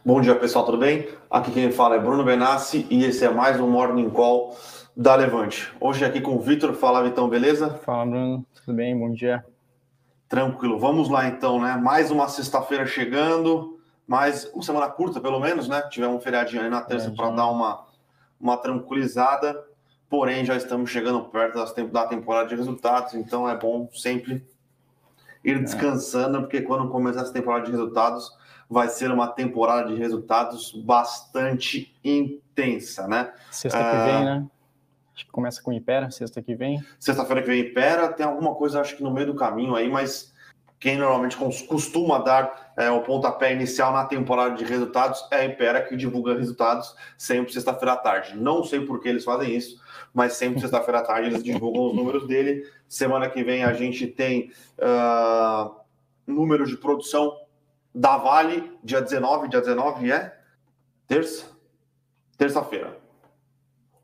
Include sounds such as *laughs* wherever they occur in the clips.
Bom dia, pessoal, tudo bem? Aqui quem fala é Bruno Benassi e esse é mais um Morning Call da Levante. Hoje aqui com o Vitor. Fala, Vitão, beleza? Fala, Bruno. Tudo bem? Bom dia. Tranquilo. Vamos lá, então, né? Mais uma sexta-feira chegando, mais uma semana curta, pelo menos, né? Tivemos um feriadinho aí na terça para dar uma, uma tranquilizada, porém já estamos chegando perto da temporada de resultados, então é bom sempre ir é. descansando, porque quando começar essa temporada de resultados vai ser uma temporada de resultados bastante intensa, né? Sexta que vem, ah, né? Acho que começa com Impera, sexta que vem. Sexta-feira que vem Impera, tem alguma coisa, acho que no meio do caminho aí, mas quem normalmente costuma dar é, o pontapé inicial na temporada de resultados é a Impera, que divulga resultados sempre sexta-feira à tarde. Não sei por que eles fazem isso, mas sempre *laughs* sexta-feira à tarde eles divulgam os números dele. Semana que vem a gente tem uh, números de produção da Vale, dia 19, dia 19 é terça? Terça-feira.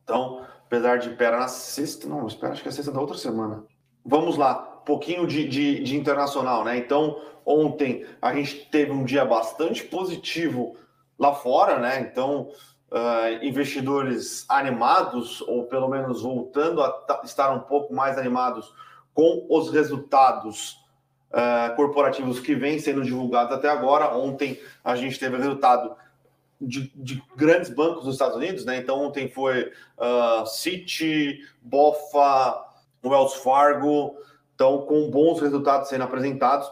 Então, apesar de Impera na sexta, não, espera, acho que é sexta da outra semana. Vamos lá, pouquinho de, de, de, internacional, né? Então, ontem a gente teve um dia bastante positivo lá fora, né? Então, uh, investidores animados, ou pelo menos voltando a estar um pouco mais animados com os resultados uh, corporativos que vêm sendo divulgados até agora. Ontem a gente teve resultado de, de, grandes bancos dos Estados Unidos, né? Então ontem foi uh, Citi, Bofa, Wells Fargo, então com bons resultados sendo apresentados.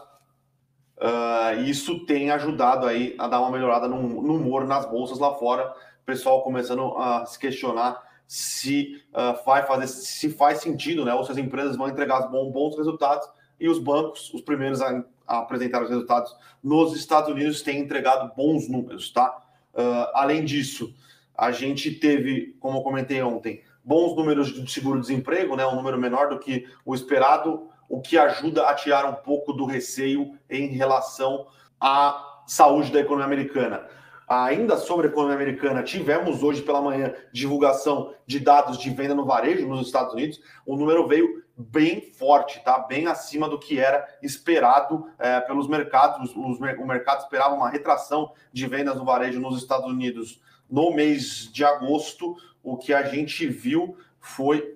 Uh, isso tem ajudado aí a dar uma melhorada no, no humor nas bolsas lá fora. O pessoal começando a se questionar se uh, vai fazer, se faz sentido, né? Ou se as empresas vão entregar bons, bons resultados e os bancos, os primeiros a, a, apresentar os resultados nos Estados Unidos, têm entregado bons números, tá? Uh, além disso, a gente teve, como eu comentei ontem, bons números de seguro-desemprego, né? Um número menor do que o esperado, o que ajuda a tirar um pouco do receio em relação à saúde da economia americana. Ainda sobre a economia americana, tivemos hoje pela manhã divulgação de dados de venda no varejo nos Estados Unidos. O número veio bem forte, tá? Bem acima do que era esperado é, pelos mercados. Os, o mercado esperava uma retração de vendas no varejo nos Estados Unidos no mês de agosto. O que a gente viu foi.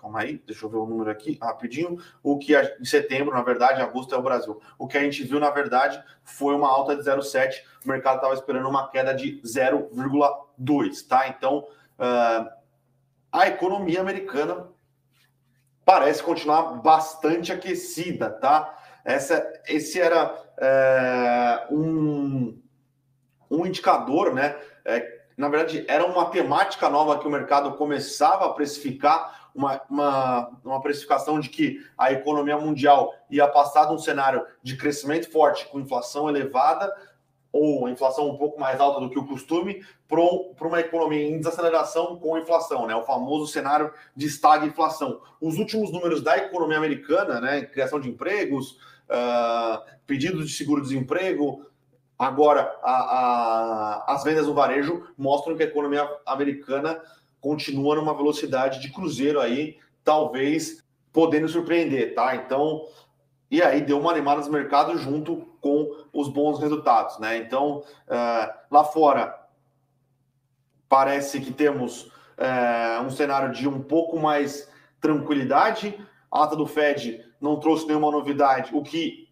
Calma aí, deixa eu ver o número aqui rapidinho. O que a, em setembro, na verdade, agosto é o Brasil. O que a gente viu, na verdade, foi uma alta de 0,7. O mercado estava esperando uma queda de 0,2, tá? Então, uh, a economia americana parece continuar bastante aquecida, tá? Essa, esse era é, um, um indicador, né? É, na verdade, era uma temática nova que o mercado começava a precificar, uma, uma, uma precificação de que a economia mundial ia passar de um cenário de crescimento forte com inflação elevada ou inflação um pouco mais alta do que o costume, para uma economia em desaceleração com inflação, né? O famoso cenário de estagflação. Os últimos números da economia americana, né? Criação de empregos, uh, pedidos de seguro-desemprego, agora a, a, as vendas no varejo mostram que a economia americana continua numa velocidade de cruzeiro aí, talvez podendo surpreender, tá? Então, e aí deu uma animada nos mercados junto com os bons resultados, né? Então, uh, lá fora, parece que temos uh, um cenário de um pouco mais tranquilidade. A ata do Fed não trouxe nenhuma novidade, o que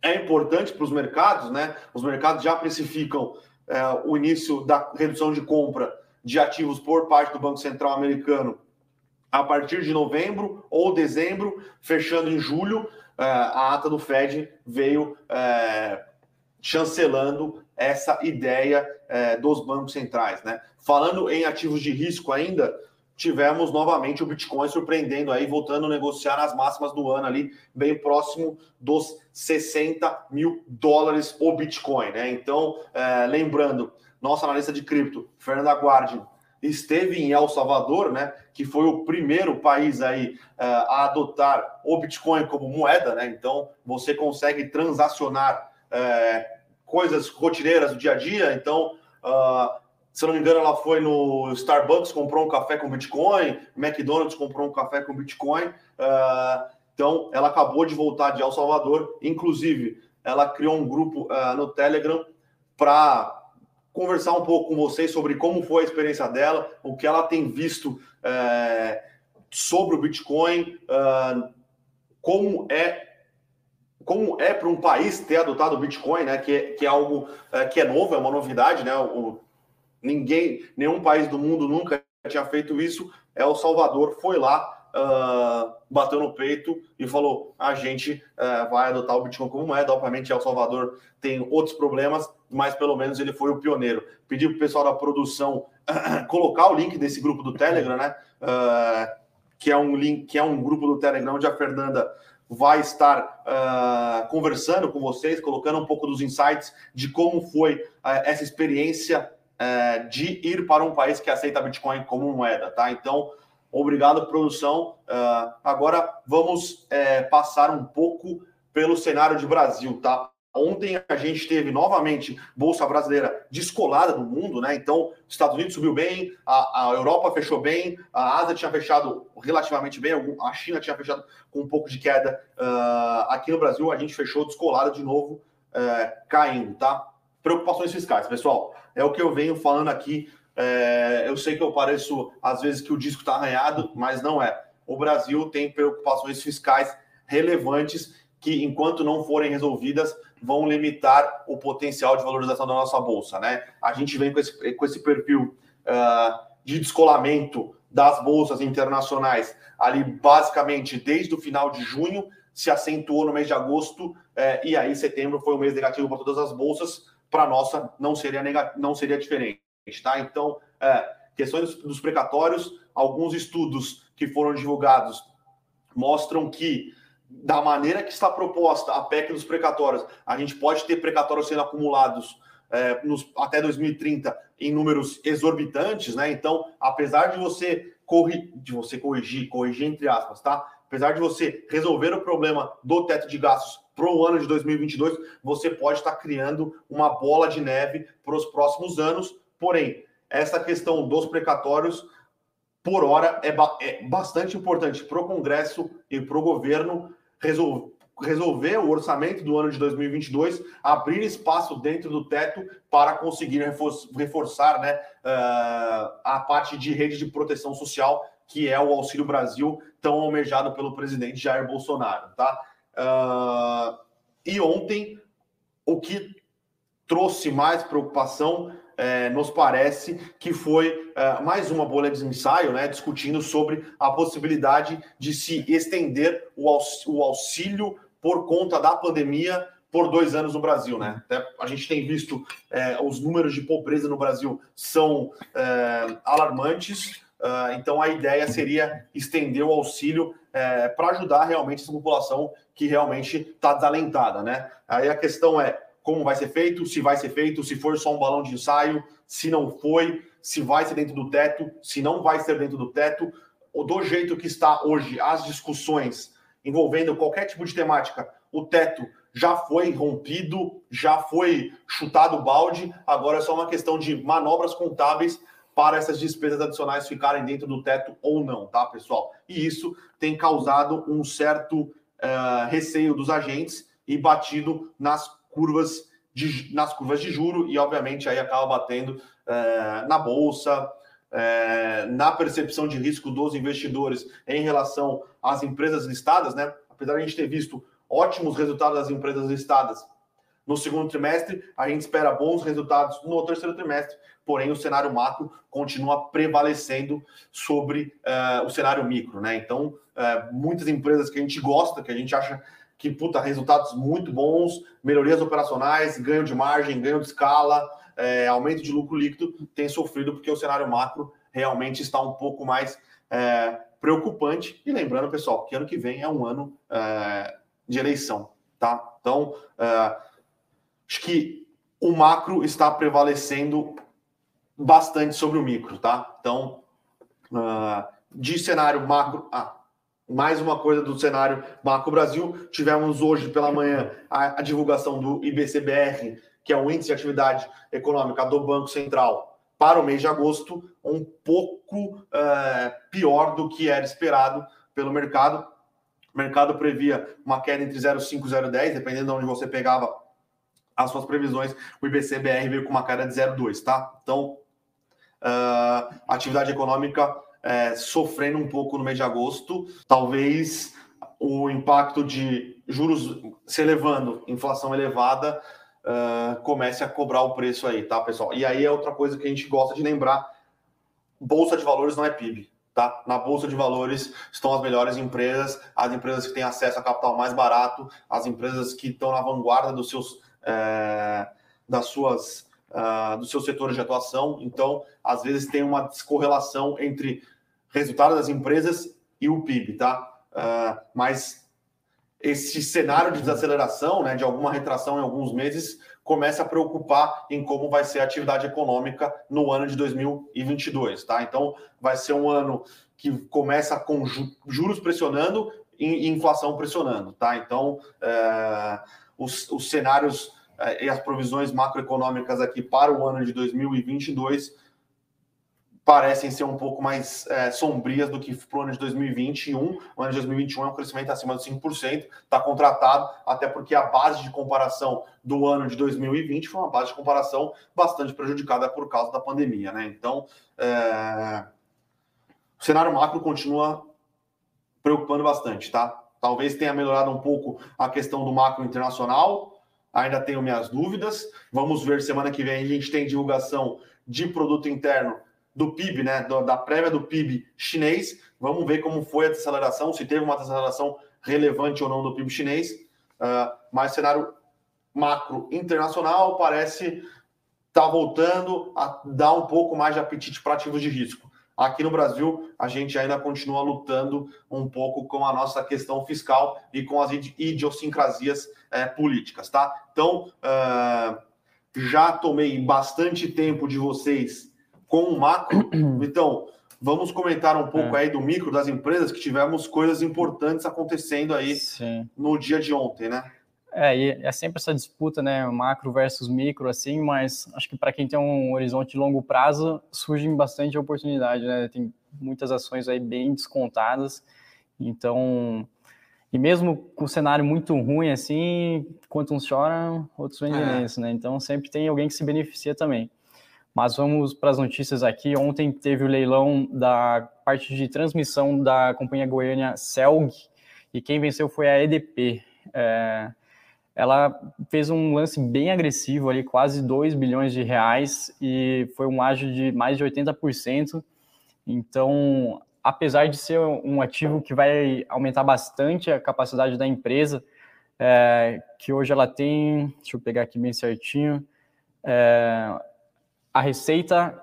é importante para os mercados, né? Os mercados já precificam uh, o início da redução de compra de ativos por parte do Banco Central americano a partir de novembro ou dezembro, fechando em julho. É, a ata do Fed veio é, chancelando essa ideia é, dos bancos centrais. Né? Falando em ativos de risco ainda, tivemos novamente o Bitcoin surpreendendo aí, voltando a negociar nas máximas do ano ali, bem próximo dos 60 mil dólares o Bitcoin. Né? Então, lembrando, nossa analista de cripto, Fernanda Guardi, esteve em El Salvador, né, que foi o primeiro país aí uh, a adotar o Bitcoin como moeda, né? Então você consegue transacionar uh, coisas rotineiras do dia a dia. Então, uh, se não me engano, ela foi no Starbucks, comprou um café com Bitcoin, McDonald's comprou um café com Bitcoin. então, ela acabou de voltar de El Salvador. Inclusive, ela criou um grupo no Telegram para conversar um pouco com vocês sobre como foi a experiência dela, o que ela tem visto é, sobre o Bitcoin, uh, como é como é para um país ter adotado o Bitcoin, né? Que é, que é algo é, que é novo, é uma novidade, né? O, ninguém, nenhum país do mundo nunca tinha feito isso. É o Salvador foi lá, uh, bateu no peito e falou: a gente uh, vai adotar o Bitcoin como moeda. Obviamente, El Salvador tem outros problemas, mas pelo menos ele foi o pioneiro. Pedi para o pessoal da produção uh, *clears throat* colocar o link desse grupo do Telegram, né? que é um link, que é um grupo do Telegram onde a Fernanda vai estar uh, conversando com vocês, colocando um pouco dos insights de como foi uh, essa experiência uh, de ir para um país que aceita Bitcoin como moeda, tá? Então, obrigado, produção. agora vamos eh, passar um pouco pelo cenário de Brasil, tá? Ontem a gente teve novamente Bolsa Brasileira descolada do mundo, né? Então, os Estados Unidos subiu bem, a, a, Europa fechou bem, a Ásia tinha fechado relativamente bem, a China tinha fechado com um pouco de queda. Uh, aqui no Brasil, a gente fechou descolada de novo, uh, caindo, tá? Preocupações fiscais, pessoal. É o que eu venho falando aqui. Uh, eu sei que eu pareço, às vezes, que o disco está arranhado, mas não é. O Brasil tem preocupações fiscais relevantes que, enquanto não forem resolvidas, vão limitar o potencial de valorização da nossa bolsa, né? A gente vem com esse, com esse perfil uh, de descolamento das bolsas internacionais ali basicamente desde o final de junho, se acentuou no mês de agosto, eh, e aí setembro foi um mês negativo para todas as bolsas, para a nossa não seria, não seria diferente, tá? Então, eh, questões dos precatórios, alguns estudos que foram divulgados mostram que da maneira que está proposta a PEC dos precatórios, a gente pode ter precatórios sendo acumulados é, nos, até 2030 em números exorbitantes, né? Então, apesar de você, corri, de você corrigir, corrigir entre aspas, tá? Apesar de você resolver o problema do teto de gastos para o ano de 2022, você pode estar criando uma bola de neve para os próximos anos. Porém, essa questão dos precatórios, por hora, é, ba é bastante importante para o Congresso e para o governo resolver resolver o orçamento do ano de 2022, abrir espaço dentro do teto para conseguir reforçar né, uh, a parte de rede de proteção social, que é o Auxílio Brasil, tão almejado pelo presidente Jair Bolsonaro. Tá? Uh, e ontem, o que trouxe mais preocupação é, nos parece que foi é, mais uma bolha de ensaio, né, discutindo sobre a possibilidade de se estender o, o auxílio por conta da pandemia por dois anos no Brasil, né? Até a gente tem visto é, os números de pobreza no Brasil são é, alarmantes. Uh, então a ideia seria estender o auxílio é, para ajudar realmente essa população que realmente está desalentada, né? Aí a questão é como vai ser feito, se vai ser feito, se for só um balão de ensaio, se não foi, se vai ser dentro do teto, se não vai ser dentro do teto, ou do jeito que está hoje as discussões envolvendo qualquer tipo de temática, o teto já foi rompido, já foi chutado o balde, agora é só uma questão de manobras contábeis para essas despesas adicionais ficarem dentro do teto ou não, tá, pessoal? E isso tem causado um certo uh, receio dos agentes e batido nas curvas de, nas curvas de juro e, obviamente, aí acaba batendo é, na bolsa, é, na percepção de risco dos investidores em relação às empresas listadas, né? Apesar de a gente ter visto ótimos resultados das empresas listadas no segundo trimestre, a gente espera bons resultados no terceiro trimestre, porém o cenário macro continua prevalecendo sobre uh, o cenário micro, né? Então, muitas empresas que a gente gosta, que a gente acha que, puta, resultados muito bons, melhorias operacionais, ganho de margem, ganho de escala, é, aumento de lucro líquido, tem sofrido porque o cenário macro realmente está um pouco mais é, preocupante. E lembrando, pessoal, que ano que vem é um ano é, de eleição, tá? Então, é, acho que o macro está prevalecendo bastante sobre o micro, tá? Então, uh, de cenário macro. Ah, mais uma coisa do cenário Macro Brasil. Tivemos hoje pela manhã a, a, divulgação do IBCBR, que é o Índice de Atividade Econômica do Banco Central, para o mês de agosto, um pouco é, pior do que era esperado pelo mercado. O mercado previa uma queda entre 0,5 e 0,10, dependendo de onde você pegava as suas previsões, o IBC-BR veio com uma queda de 0,2, tá? Então, uh, atividade econômica é, sofrendo um pouco no mês de agosto, talvez o impacto de juros se elevando, inflação elevada, uh, comece a cobrar o preço aí, tá, pessoal? E aí é outra coisa que a gente gosta de lembrar: bolsa de valores não é PIB. Tá? Na bolsa de valores estão as melhores empresas, as empresas que têm acesso a capital mais barato, as empresas que estão na vanguarda dos seus, é, das suas, uh, dos seus setores de atuação. Então, às vezes tem uma descorrelação entre resultado das empresas e o PIB, tá? Uh, mas esse cenário de desaceleração, né, de alguma retração em alguns meses, começa a preocupar em como vai ser a atividade econômica no ano de 2022, tá? Então, vai ser um ano que começa com juros pressionando e inflação pressionando, tá? Então, é, os, os cenários é, e as provisões macroeconômicas aqui para o ano de 2022 parecem ser um pouco mais é, sombrias do que para o ano de 2021. O ano de 2021 é um crescimento acima de 5%, está contratado, até porque a base de comparação do ano de 2020 foi uma base de comparação bastante prejudicada por causa da pandemia. Né? Então, é... o cenário macro continua preocupando bastante, tá? Talvez tenha melhorado um pouco a questão do macro internacional, ainda tenho minhas dúvidas. Vamos ver semana que vem a gente tem divulgação de produto interno do PIB, né, da prévia do PIB chinês. Vamos ver como foi a desaceleração, se teve uma desaceleração relevante ou não do PIB chinês. Uh, mas cenário macro internacional parece estar tá voltando a dar um pouco mais de apetite para ativos de risco. Aqui no Brasil, a gente ainda continua lutando um pouco com a nossa questão fiscal e com as idiosincrasias é, políticas, tá? Então, uh, já tomei bastante tempo de vocês com o macro. *clears throat* Então, vamos comentar um pouco é. aí do micro das empresas que tivemos coisas importantes acontecendo aí Sim. no dia de ontem, né? É, e é sempre essa disputa, né, macro versus micro, assim, mas acho que para quem tem um horizonte de longo prazo, surgem bastante oportunidade, né? Tem muitas ações aí bem descontadas, então, e mesmo com o cenário muito ruim, assim, quanto uns choram, outros vendem é. né? Então, sempre tem alguém que se beneficia também. Mas vamos para as notícias aqui. Ontem teve o leilão da parte de transmissão da companhia goiânia Celg e quem venceu foi a EDP. É, ela fez um lance bem agressivo ali, quase 2 bilhões de reais e foi um ágio de mais de 80%. Então, apesar de ser um ativo que vai aumentar bastante a capacidade da empresa, é, que hoje ela tem, deixa eu pegar aqui bem certinho, é, a receita,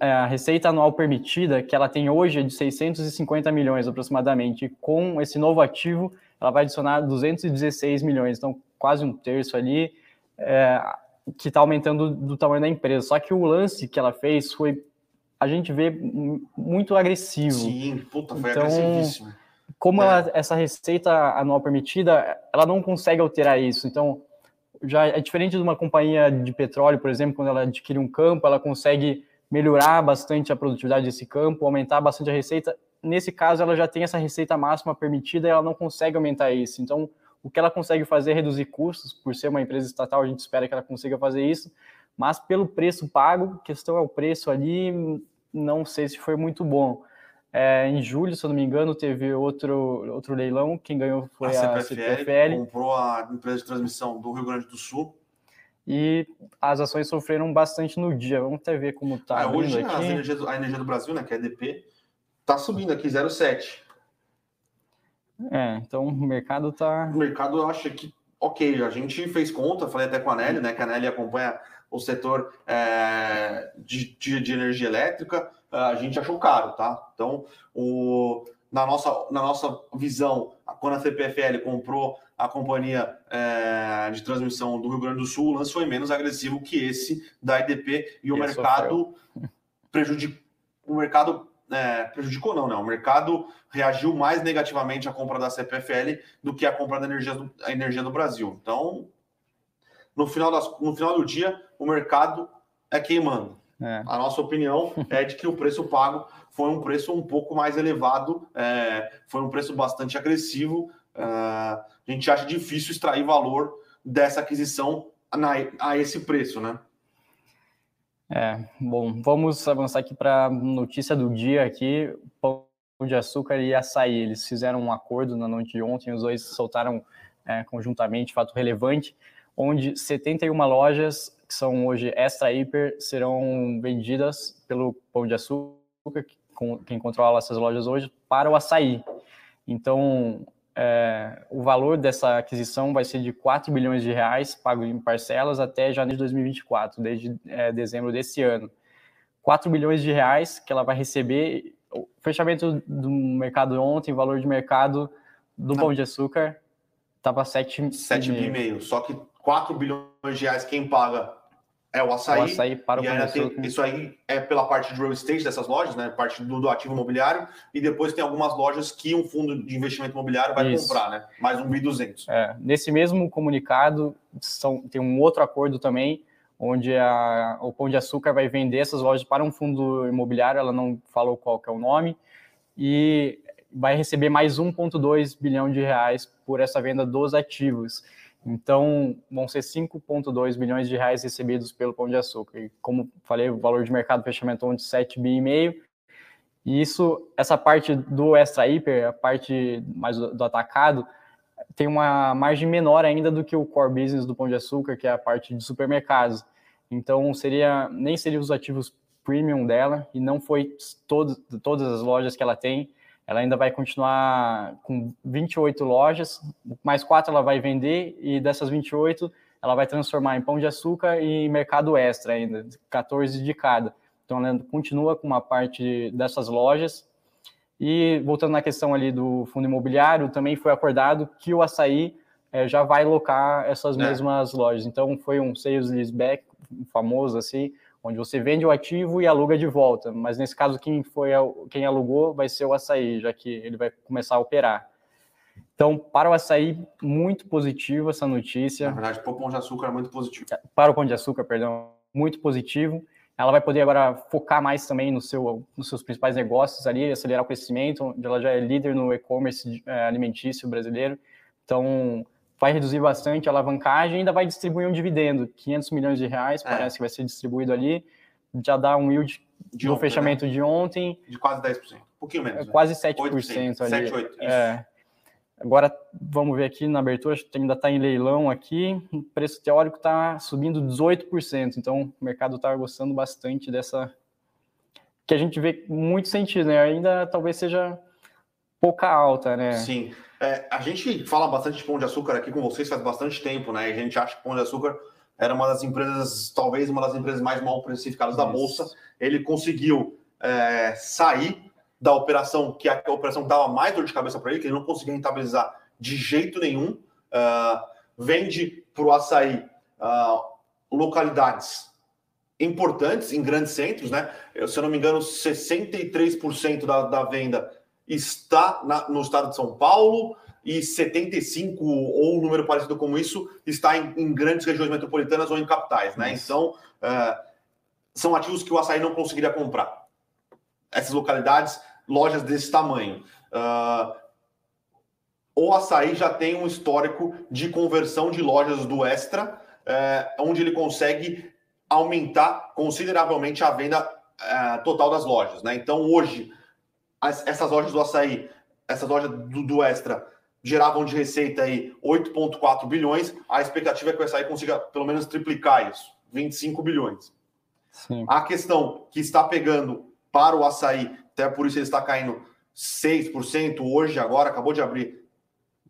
é, a receita anual permitida, que ela tem hoje é de 650 milhões aproximadamente, com esse novo ativo, ela vai adicionar 216 milhões, então quase um terço ali, é, que está aumentando do tamanho da empresa. Só que o lance que ela fez foi, a gente vê, muito agressivo. Sim, puta, foi então, agressivíssimo. Como é. ela, essa receita anual permitida, ela não consegue alterar isso. Então, já é diferente de uma companhia de petróleo, por exemplo, quando ela adquire um campo, ela consegue melhorar bastante a produtividade desse campo, aumentar bastante a receita. Nesse caso, ela já tem essa receita máxima permitida e ela não consegue aumentar isso. Então, o que ela consegue fazer é reduzir custos, por ser uma empresa estatal, a gente espera que ela consiga fazer isso, mas pelo preço pago, questão é o preço ali, não sei se foi muito bom. É, em julho, se eu não me engano, teve outro, outro leilão. Quem ganhou foi a, a CPFL, CPFL. Comprou a empresa de transmissão do Rio Grande do Sul. E as ações sofreram bastante no dia. Vamos até ver como está. É, hoje aqui. A, energia do, a energia do Brasil, né, que é a EDP, está subindo aqui 0,7. É, então o mercado está. O mercado acha que, ok, a gente fez conta, falei até com a Nelly, né, que a Nelly acompanha o setor é, de, de, de energia elétrica a gente achou caro, tá? Então, o, na, nossa, na nossa visão, quando a CPFL comprou a companhia é, de transmissão do Rio Grande do Sul, o lance foi menos agressivo que esse da IDP e o mercado prejudicou. O mercado é, prejudicou, não, né? O mercado reagiu mais negativamente à compra da CPFL do que à compra da energia do, energia do Brasil. Então, no final, das, no final do dia, o mercado é queimando. É. A nossa opinião é de que o preço pago foi um preço um pouco mais elevado, é, foi um preço bastante agressivo. É, a gente acha difícil extrair valor dessa aquisição na, a esse preço, né? É, bom, vamos avançar aqui para a notícia do dia aqui, pão de açúcar e açaí, eles fizeram um acordo na noite de ontem, os dois soltaram é, conjuntamente, fato relevante, onde 71 lojas que são hoje extra hiper serão vendidas pelo pão de açúcar, quem controla essas lojas hoje, para o açaí. Então, é, o valor dessa aquisição vai ser de 4 bilhões de reais, pago em parcelas até janeiro de 2024, desde é, dezembro desse ano. 4 bilhões de reais que ela vai receber. O fechamento do mercado ontem, valor de mercado do Pão de Açúcar estava 7,5. 7,5. Só que 4 bilhões de reais quem paga é o açaí. O açaí para o e tem, Isso aí é pela parte de real estate dessas lojas, né? Parte do, do, ativo imobiliário. E depois tem algumas lojas que um fundo de investimento imobiliário vai isso. comprar, né? Mais um 1.200. É, nesse mesmo comunicado, são, tem um outro acordo também, onde a, o Pão de Açúcar vai vender essas lojas para um fundo imobiliário, ela não falou qual que é o nome, e vai receber mais 1,2 bilhão de reais por essa venda dos ativos. Então, vão ser 5,2 bilhões de reais recebidos pelo Pão de Açúcar. E como falei, o valor de mercado fechamento de 7,5 bi e isso, essa parte do extra hiper, a parte mais do, atacado, tem uma margem menor ainda do que o core business do Pão de Açúcar, que é a parte de supermercados. Então, seria nem seria os ativos premium dela e não foi todo, todas as lojas que ela tem ela ainda vai continuar com 28 lojas, mais quatro ela vai vender, e dessas 28 ela vai transformar em pão de açúcar e mercado extra ainda, 14 de cada. Então ela continua com uma parte dessas lojas. E voltando na questão ali do fundo imobiliário, também foi acordado que o açaí é, já vai locar essas é. mesmas lojas. Então foi um sales leaseback famoso assim, onde você vende o ativo e aluga de volta. Mas nesse caso, quem foi quem alugou vai ser o açaí, já que ele vai começar a operar. Então, para o açaí, muito positivo essa notícia. Na verdade, para o Pão de Açúcar muito positivo. É, para o Pão de Açúcar, perdão, muito positivo. Ela vai poder agora focar mais também no seu, nos seus principais negócios ali, acelerar o crescimento, onde ela já é líder no e-commerce é, alimentício brasileiro. Então, vai reduzir bastante a alavancagem e ainda vai distribuir um dividendo, 500 milhões de reais, é. parece que vai ser distribuído ali, já dá um yield de no ontem, fechamento né? de ontem. De quase 10%, um pouquinho menos. É, né? Quase 7% 8%, ali. 7, 8, é. Agora, vamos ver aqui na abertura, acho que ainda está em leilão aqui, o preço teórico está subindo 18%, então o mercado está gostando bastante dessa... que a gente vê muito sentido, né? Ainda talvez seja pouca alta, né? Sim. É, a gente fala bastante de Pão de Açúcar aqui com vocês faz bastante tempo, né? E a gente acha que Pão de Açúcar era uma das empresas, talvez uma das empresas mais mal precificadas da Bolsa. Ele conseguiu é, sair da operação, que a, a operação dava mais dor de cabeça para ele, que ele não conseguia rentabilizar de jeito nenhum. Uh, vende para o açaí uh, localidades importantes em grandes centros, né? Eu, se eu não me engano, 63% da, da venda está na, no estado de São Paulo e 75 ou um número parecido como isso está em, em grandes regiões metropolitanas ou em capitais, né? Então uh, são ativos que o açaí não conseguiria comprar. Essas localidades, lojas desse tamanho. Uh, o açaí já tem um histórico de conversão de lojas do Extra, uh, onde ele consegue aumentar consideravelmente a venda total das lojas, né? Então hoje as, essas lojas do açaí, essas lojas do, do Extra, geravam de receita aí 8,4 bilhões. A expectativa é que o açaí consiga pelo menos triplicar isso, 25 bilhões. Sim. A questão que está pegando para o açaí, até por isso ele está caindo 6% hoje, agora, acabou de abrir.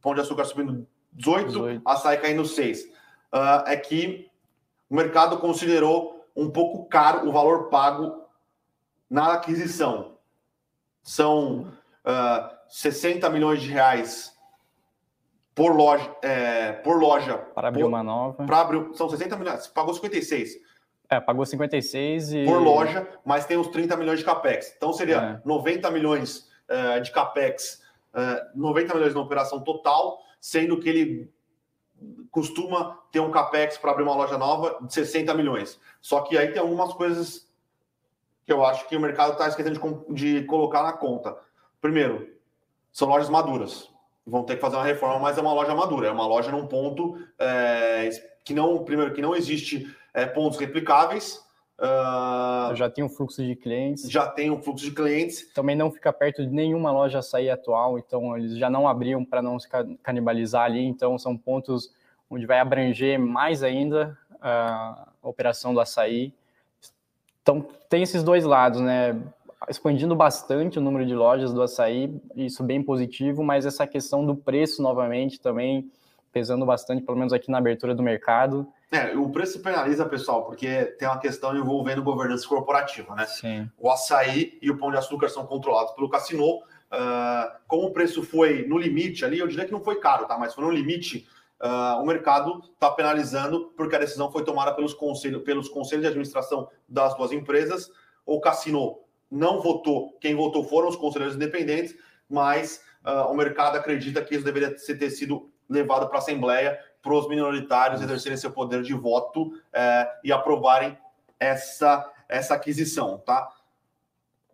Pão de açúcar subindo 18, 18. açaí caindo 6%. Uh, ah, é que o mercado considerou um pouco caro o valor pago na aquisição são uh, ah, 60 milhões de reais por loja. É, por loja para abrir por, uma nova. Para abrir, são 60 milhões. Pagou 56. É, pagou 56 e. Por loja, mas tem os 30 milhões de capex. Então seria é. 90 milhões uh, de capex, uh, 90 milhões na operação total, sendo que ele costuma ter um capex para abrir uma loja nova de 60 milhões. Só que aí tem algumas coisas que eu acho que o mercado está esquecendo de, de colocar na conta. Primeiro, são lojas maduras. Vão ter que fazer uma reforma, mas é uma loja madura. É uma loja num ponto é, que não, primeiro, que não existe é, pontos replicáveis. Uh, já tem um fluxo de clientes. Já tem um fluxo de clientes. Também não fica perto de nenhuma loja açaí atual, então eles já não abriam para não se canibalizar ali, então são pontos onde vai abranger mais ainda a operação do açaí. Então tem esses dois lados, né? expandindo bastante o número de lojas do açaí, isso bem positivo, mas essa questão do preço novamente também pesando bastante, pelo menos aqui na abertura do mercado. É, o preço penaliza, pessoal, porque tem uma questão envolvendo governança corporativa, né? Sim. O açaí e o pão de açúcar são controlados pelo Cassino. Uh, como o preço foi no limite ali, eu diria que não foi caro, tá? Mas foi no limite, uh, o mercado está penalizando porque a decisão foi tomada pelos conselhos, pelos conselhos de administração das duas empresas. O Cassino não votou, quem votou foram os conselheiros independentes, mas uh, o mercado acredita que isso deveria ter sido levado para a Assembleia, para os minoritários exercerem seu poder de voto uh, e aprovarem essa, essa aquisição, tá?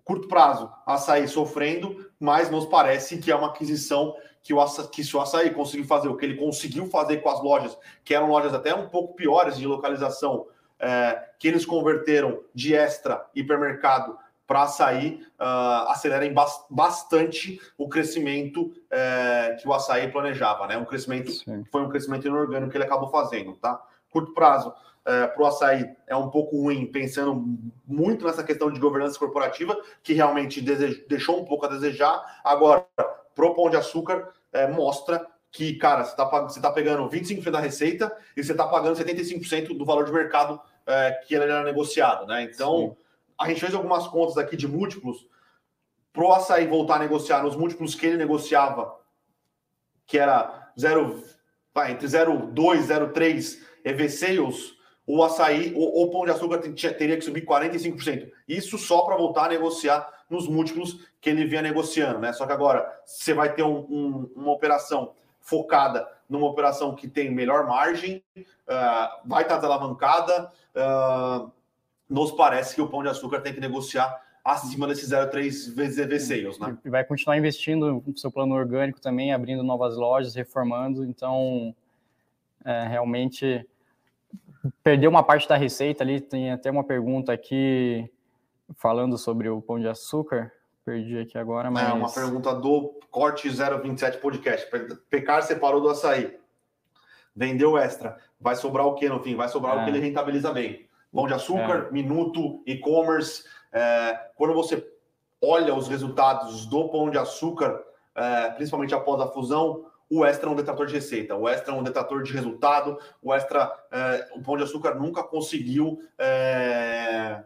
Curto prazo, açaí sofrendo, mas nos parece que é uma aquisição que, o açaí, que se o açaí conseguir fazer o que ele conseguiu fazer com as lojas, que eram lojas até um pouco piores de localização, é, que eles converteram de extra hipermercado para açaí uh, acelerem bastante o crescimento uh, que o açaí planejava, né? Um crescimento Sim. foi um crescimento inorgânico que ele acabou fazendo, tá? Curto prazo eh, para o açaí é um pouco ruim, pensando muito nessa questão de governança corporativa, que realmente deixou um pouco a desejar. Agora, pro pão de açúcar, eh, mostra que, cara, você está tá pegando 25% da receita e você está pagando 75% do valor de mercado eh, que ele era negociado, né? Então. Sim a gente fez algumas contas aqui de múltiplos. Para o açaí voltar a negociar nos múltiplos que ele negociava, que era 0, vai, entre 0,2 e 0,3 EV Sales, o açaí, o, o pão de açúcar teria que subir 45%. Isso só para voltar a negociar nos múltiplos que ele vinha negociando, né? Só que agora você vai ter um, um, uma operação focada numa operação que tem melhor margem, uh, vai estar desalavancada, uh, nos parece que o Pão de Açúcar tem que negociar acima desses 0,3 vezes sales, né? E vai continuar investindo no seu plano orgânico também, abrindo novas lojas, reformando, então é, realmente perdeu uma parte da receita ali, tem até uma pergunta aqui falando sobre o Pão de Açúcar, perdi aqui agora, mas... É, uma pergunta do Corte 027 Podcast, Pecar separou do açaí, vendeu extra, vai sobrar o que no fim? Vai sobrar é. o que ele rentabiliza bem. Pão de Açúcar, é. Minuto, e-commerce. É, quando você olha os resultados do Pão de Açúcar, é, principalmente após a fusão, o Extra é um detrator de receita, o Extra é um detrator de resultado, o Extra, é, o Pão de Açúcar nunca conseguiu é,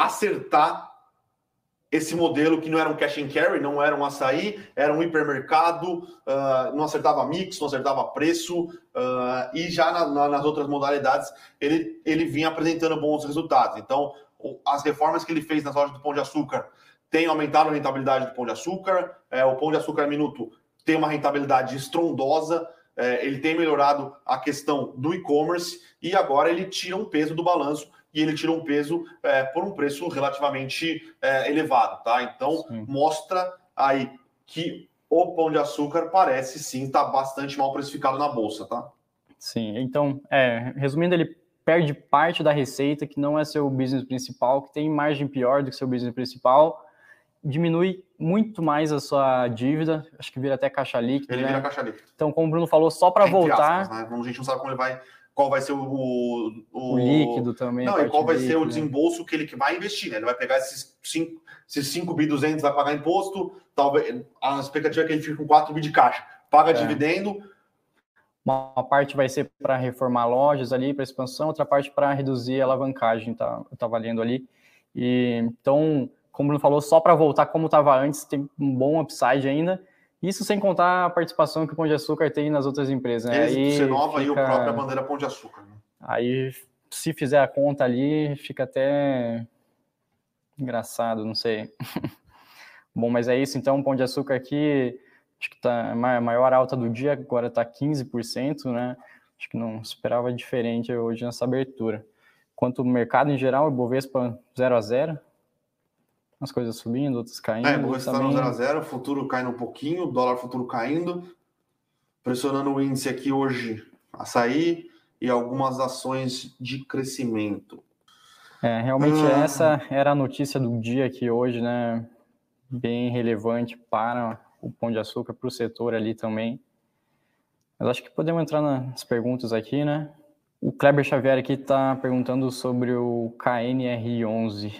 acertar esse modelo que não era um cash and carry, não era um açaí, era um hipermercado, uh, não acertava mix, não acertava preço, uh, e já na, na, nas outras modalidades ele, ele vinha apresentando bons resultados. Então, as reformas que ele fez nas lojas do Pão de Açúcar têm aumentado a rentabilidade do Pão de Açúcar, é, o Pão de Açúcar Minuto tem uma rentabilidade estrondosa, é, ele tem melhorado a questão do e-commerce e agora ele tira um peso do balanço e ele tira um peso é, por um preço relativamente é, elevado, tá? Então sim. mostra aí que o pão de açúcar parece sim estar tá bastante mal precificado na bolsa, tá? Sim, então, é, resumindo, ele perde parte da receita que não é seu business principal, que tem margem pior do que seu business principal, diminui muito mais a sua dívida, acho que vira até caixa líquida. Ele né? vira caixa líquida. Então, como o Bruno falou, só para voltar. Aspas, né? A gente não sabe como ele vai qual vai ser o, o, o líquido também. Não, e qual vai líquida, ser o desembolso que ele vai investir, né? Ele vai pegar esses 5 esses 5 bi 200 vai pagar imposto, talvez a expectativa é que ele fique com 4 bi de caixa, paga é. dividendo. Uma parte vai ser para reformar lojas ali, para expansão, outra parte para reduzir a alavancagem, tá? Eu estava lendo ali. E então, como o Bruno falou, só para voltar como estava antes, tem um bom upside ainda. Isso sem contar a participação que o Pão de Açúcar tem nas outras empresas. Né? Aí Nova fica... e o próprio Bandeira Pão de Açúcar. Né? Aí, se fizer a conta ali, fica até engraçado, não sei. *laughs* Bom, mas é isso. Então, o Pão de Açúcar aqui, acho que tá a maior alta do dia, agora está 15%, né? Acho que não esperava diferente hoje nessa abertura. Quanto o mercado em geral, o Bovespa 0 a 0 as coisas subindo, outras caindo. É, o está no 0 a 0 futuro caindo um pouquinho, dólar futuro caindo, pressionando o índice aqui hoje, açaí, e algumas ações de crescimento. É, realmente ah. essa era a notícia do dia aqui hoje, né? Bem relevante para o Pão de Açúcar, para o setor ali também. Mas acho que podemos entrar nas perguntas aqui, né? O Kleber Xavier aqui está perguntando sobre o KNR11.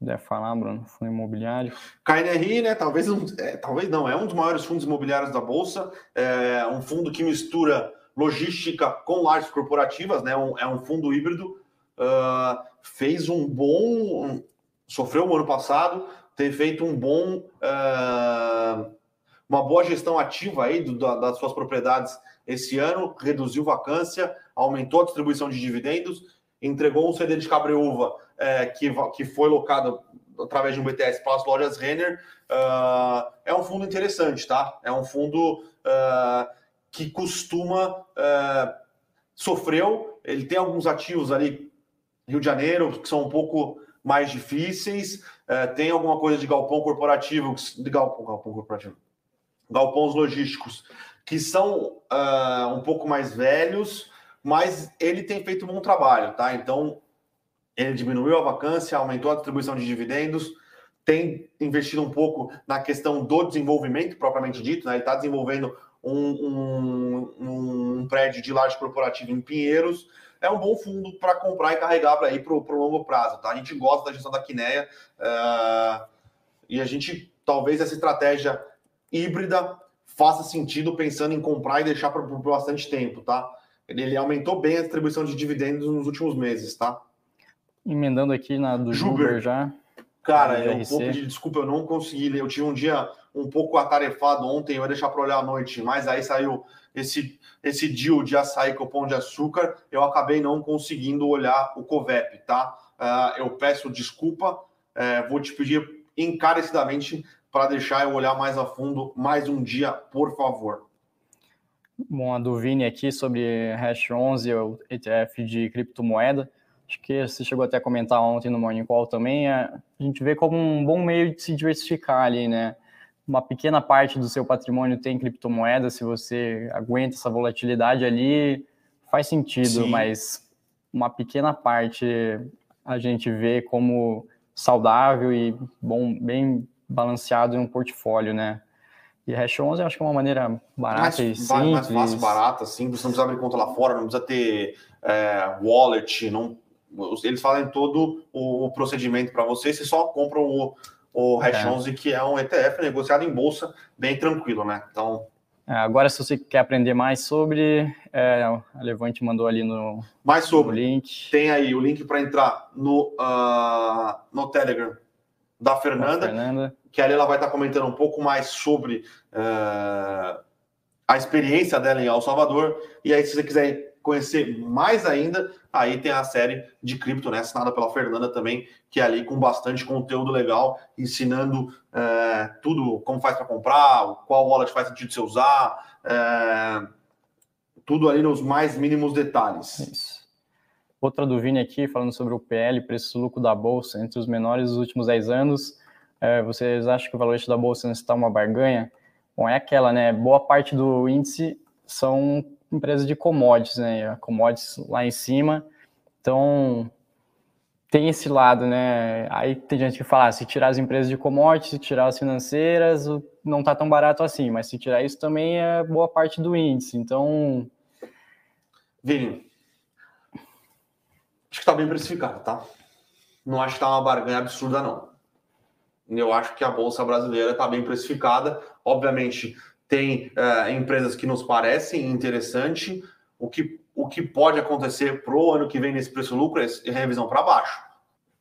Puder falar, Bruno, fundo imobiliário. KNRI, né? Talvez, é, talvez não, é um dos maiores fundos imobiliários da Bolsa. É um fundo que mistura logística com lajes corporativas, né? Um, é um fundo híbrido. Uh, fez um bom. Sofreu o ano passado, ter feito um bom. Uh, uma boa gestão ativa aí do, das suas propriedades esse ano, reduziu vacância, aumentou a distribuição de dividendos, entregou um CD de cabreúva é, que, que foi locado através de um BTS para as lojas Renner. Uh, é um fundo interessante, tá? É um fundo uh, que costuma uh, sofreu. Ele tem alguns ativos ali, Rio de Janeiro, que são um pouco mais difíceis. tem alguma coisa de galpão corporativo, de galpão, galpão corporativo, galpões logísticos que são um pouco mais velhos, mas ele tem feito um bom trabalho, tá? Então, ele diminuiu a vacância, aumentou a distribuição de dividendos, tem investido um pouco na questão do desenvolvimento propriamente dito, né? Ele está desenvolvendo um, um, um, prédio de laje corporativa em Pinheiros. É um bom fundo para comprar e carregar para ir para o longo prazo, tá? A gente gosta da gestão da Quineia uh, e a gente, talvez essa estratégia híbrida faça sentido pensando em comprar e deixar por, por bastante tempo, tá? Ele, aumentou bem a distribuição de dividendos nos últimos meses, tá? Emendando aqui na do Juber já. Cara, eu vou pedir desculpa, eu não consegui ler. Eu tive um dia um pouco atarefado ontem, eu ia deixar para olhar à noite, mas aí saiu esse, esse deal de açaí com pão de açúcar, eu acabei não conseguindo olhar o COVEP, tá? Uh, eu peço desculpa, uh, vou te pedir encarecidamente para deixar eu olhar mais a fundo mais um dia, por favor. Bom, a do Vini aqui sobre Hash 11, o ETF de criptomoeda. Acho que você chegou até a comentar ontem no Morning Call também. É, a gente vê como um bom meio de se diversificar ali, né? Uma pequena parte do seu patrimônio tem criptomoeda, se você aguenta essa volatilidade ali, faz sentido, Sim. mas uma pequena parte a gente vê como saudável e bom, bem balanceado em um portfólio, né? E Hash 11 eu acho que é uma maneira barata mais, e simples. Mais fácil, barata, simples, não precisa abrir conta lá fora, não precisa ter é, wallet, não, eles fazem todo o, procedimento para você, você só compra o, o Hash é. 11, que é um ETF negociado em bolsa, bem tranquilo, né? Então... É, agora, se você quer aprender mais sobre, é, a Levante mandou ali no, mais sobre, no link. Tem aí o link para entrar no, uh, no Telegram da Fernanda, Fernanda, que ali ela vai estar comentando um pouco mais sobre uh, a experiência dela em El Salvador. E aí, se você quiser conhecer mais ainda, aí tem a série de cripto, né, assinada pela Fernanda também, que é ali com bastante conteúdo legal, ensinando uh, tudo, como faz para comprar, qual wallet faz sentido você usar, uh, tudo ali nos mais mínimos detalhes. Isso. Outra do Vini aqui, falando sobre o PL, preço-lucro da Bolsa, entre os menores dos últimos 10 anos. É, vocês acham que o valor da Bolsa está uma barganha? Bom, é aquela, né? Boa parte do índice são empresas de commodities, né? Commodities lá em cima. Então, tem esse lado, né? Aí tem gente que fala, ah, se tirar as empresas de commodities, se tirar as financeiras, não tá tão barato assim, mas se tirar isso também é boa parte do índice. Então. Vini, acho que está bem precificado, tá? Não acho que está uma barganha absurda, não. Eu acho que a Bolsa Brasileira está bem precificada. Obviamente, tem é, empresas que nos parecem interessante. O que, o que pode acontecer para o ano que vem nesse preço-lucro é revisão para baixo.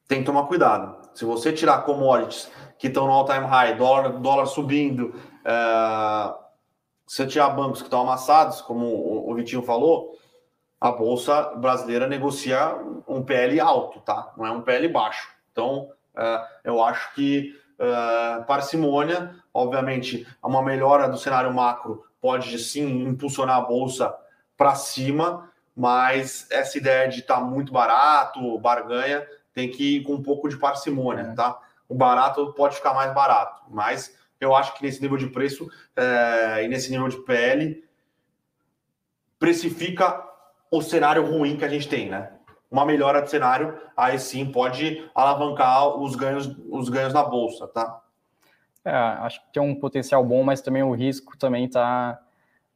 Tem que tomar cuidado. Se você tirar commodities que estão no all-time high, dólar, dólar subindo, é, se tirar bancos que estão amassados, como o Vitinho falou, a bolsa brasileira negocia um PL alto, tá? Não é um PL baixo. Então, uh, eu acho que uh, parcimônia, obviamente, uma melhora do cenário macro pode sim impulsionar a bolsa para cima, mas essa ideia de estar tá muito barato, barganha, tem que ir com um pouco de parcimônia, é. tá? O barato pode ficar mais barato, mas eu acho que nesse nível de preço é, e nesse nível de PL precifica o cenário ruim que a gente tem, né? Uma melhora de cenário, aí sim pode alavancar os ganhos, os ganhos na bolsa, tá? É, acho que tem um potencial bom, mas também o risco também está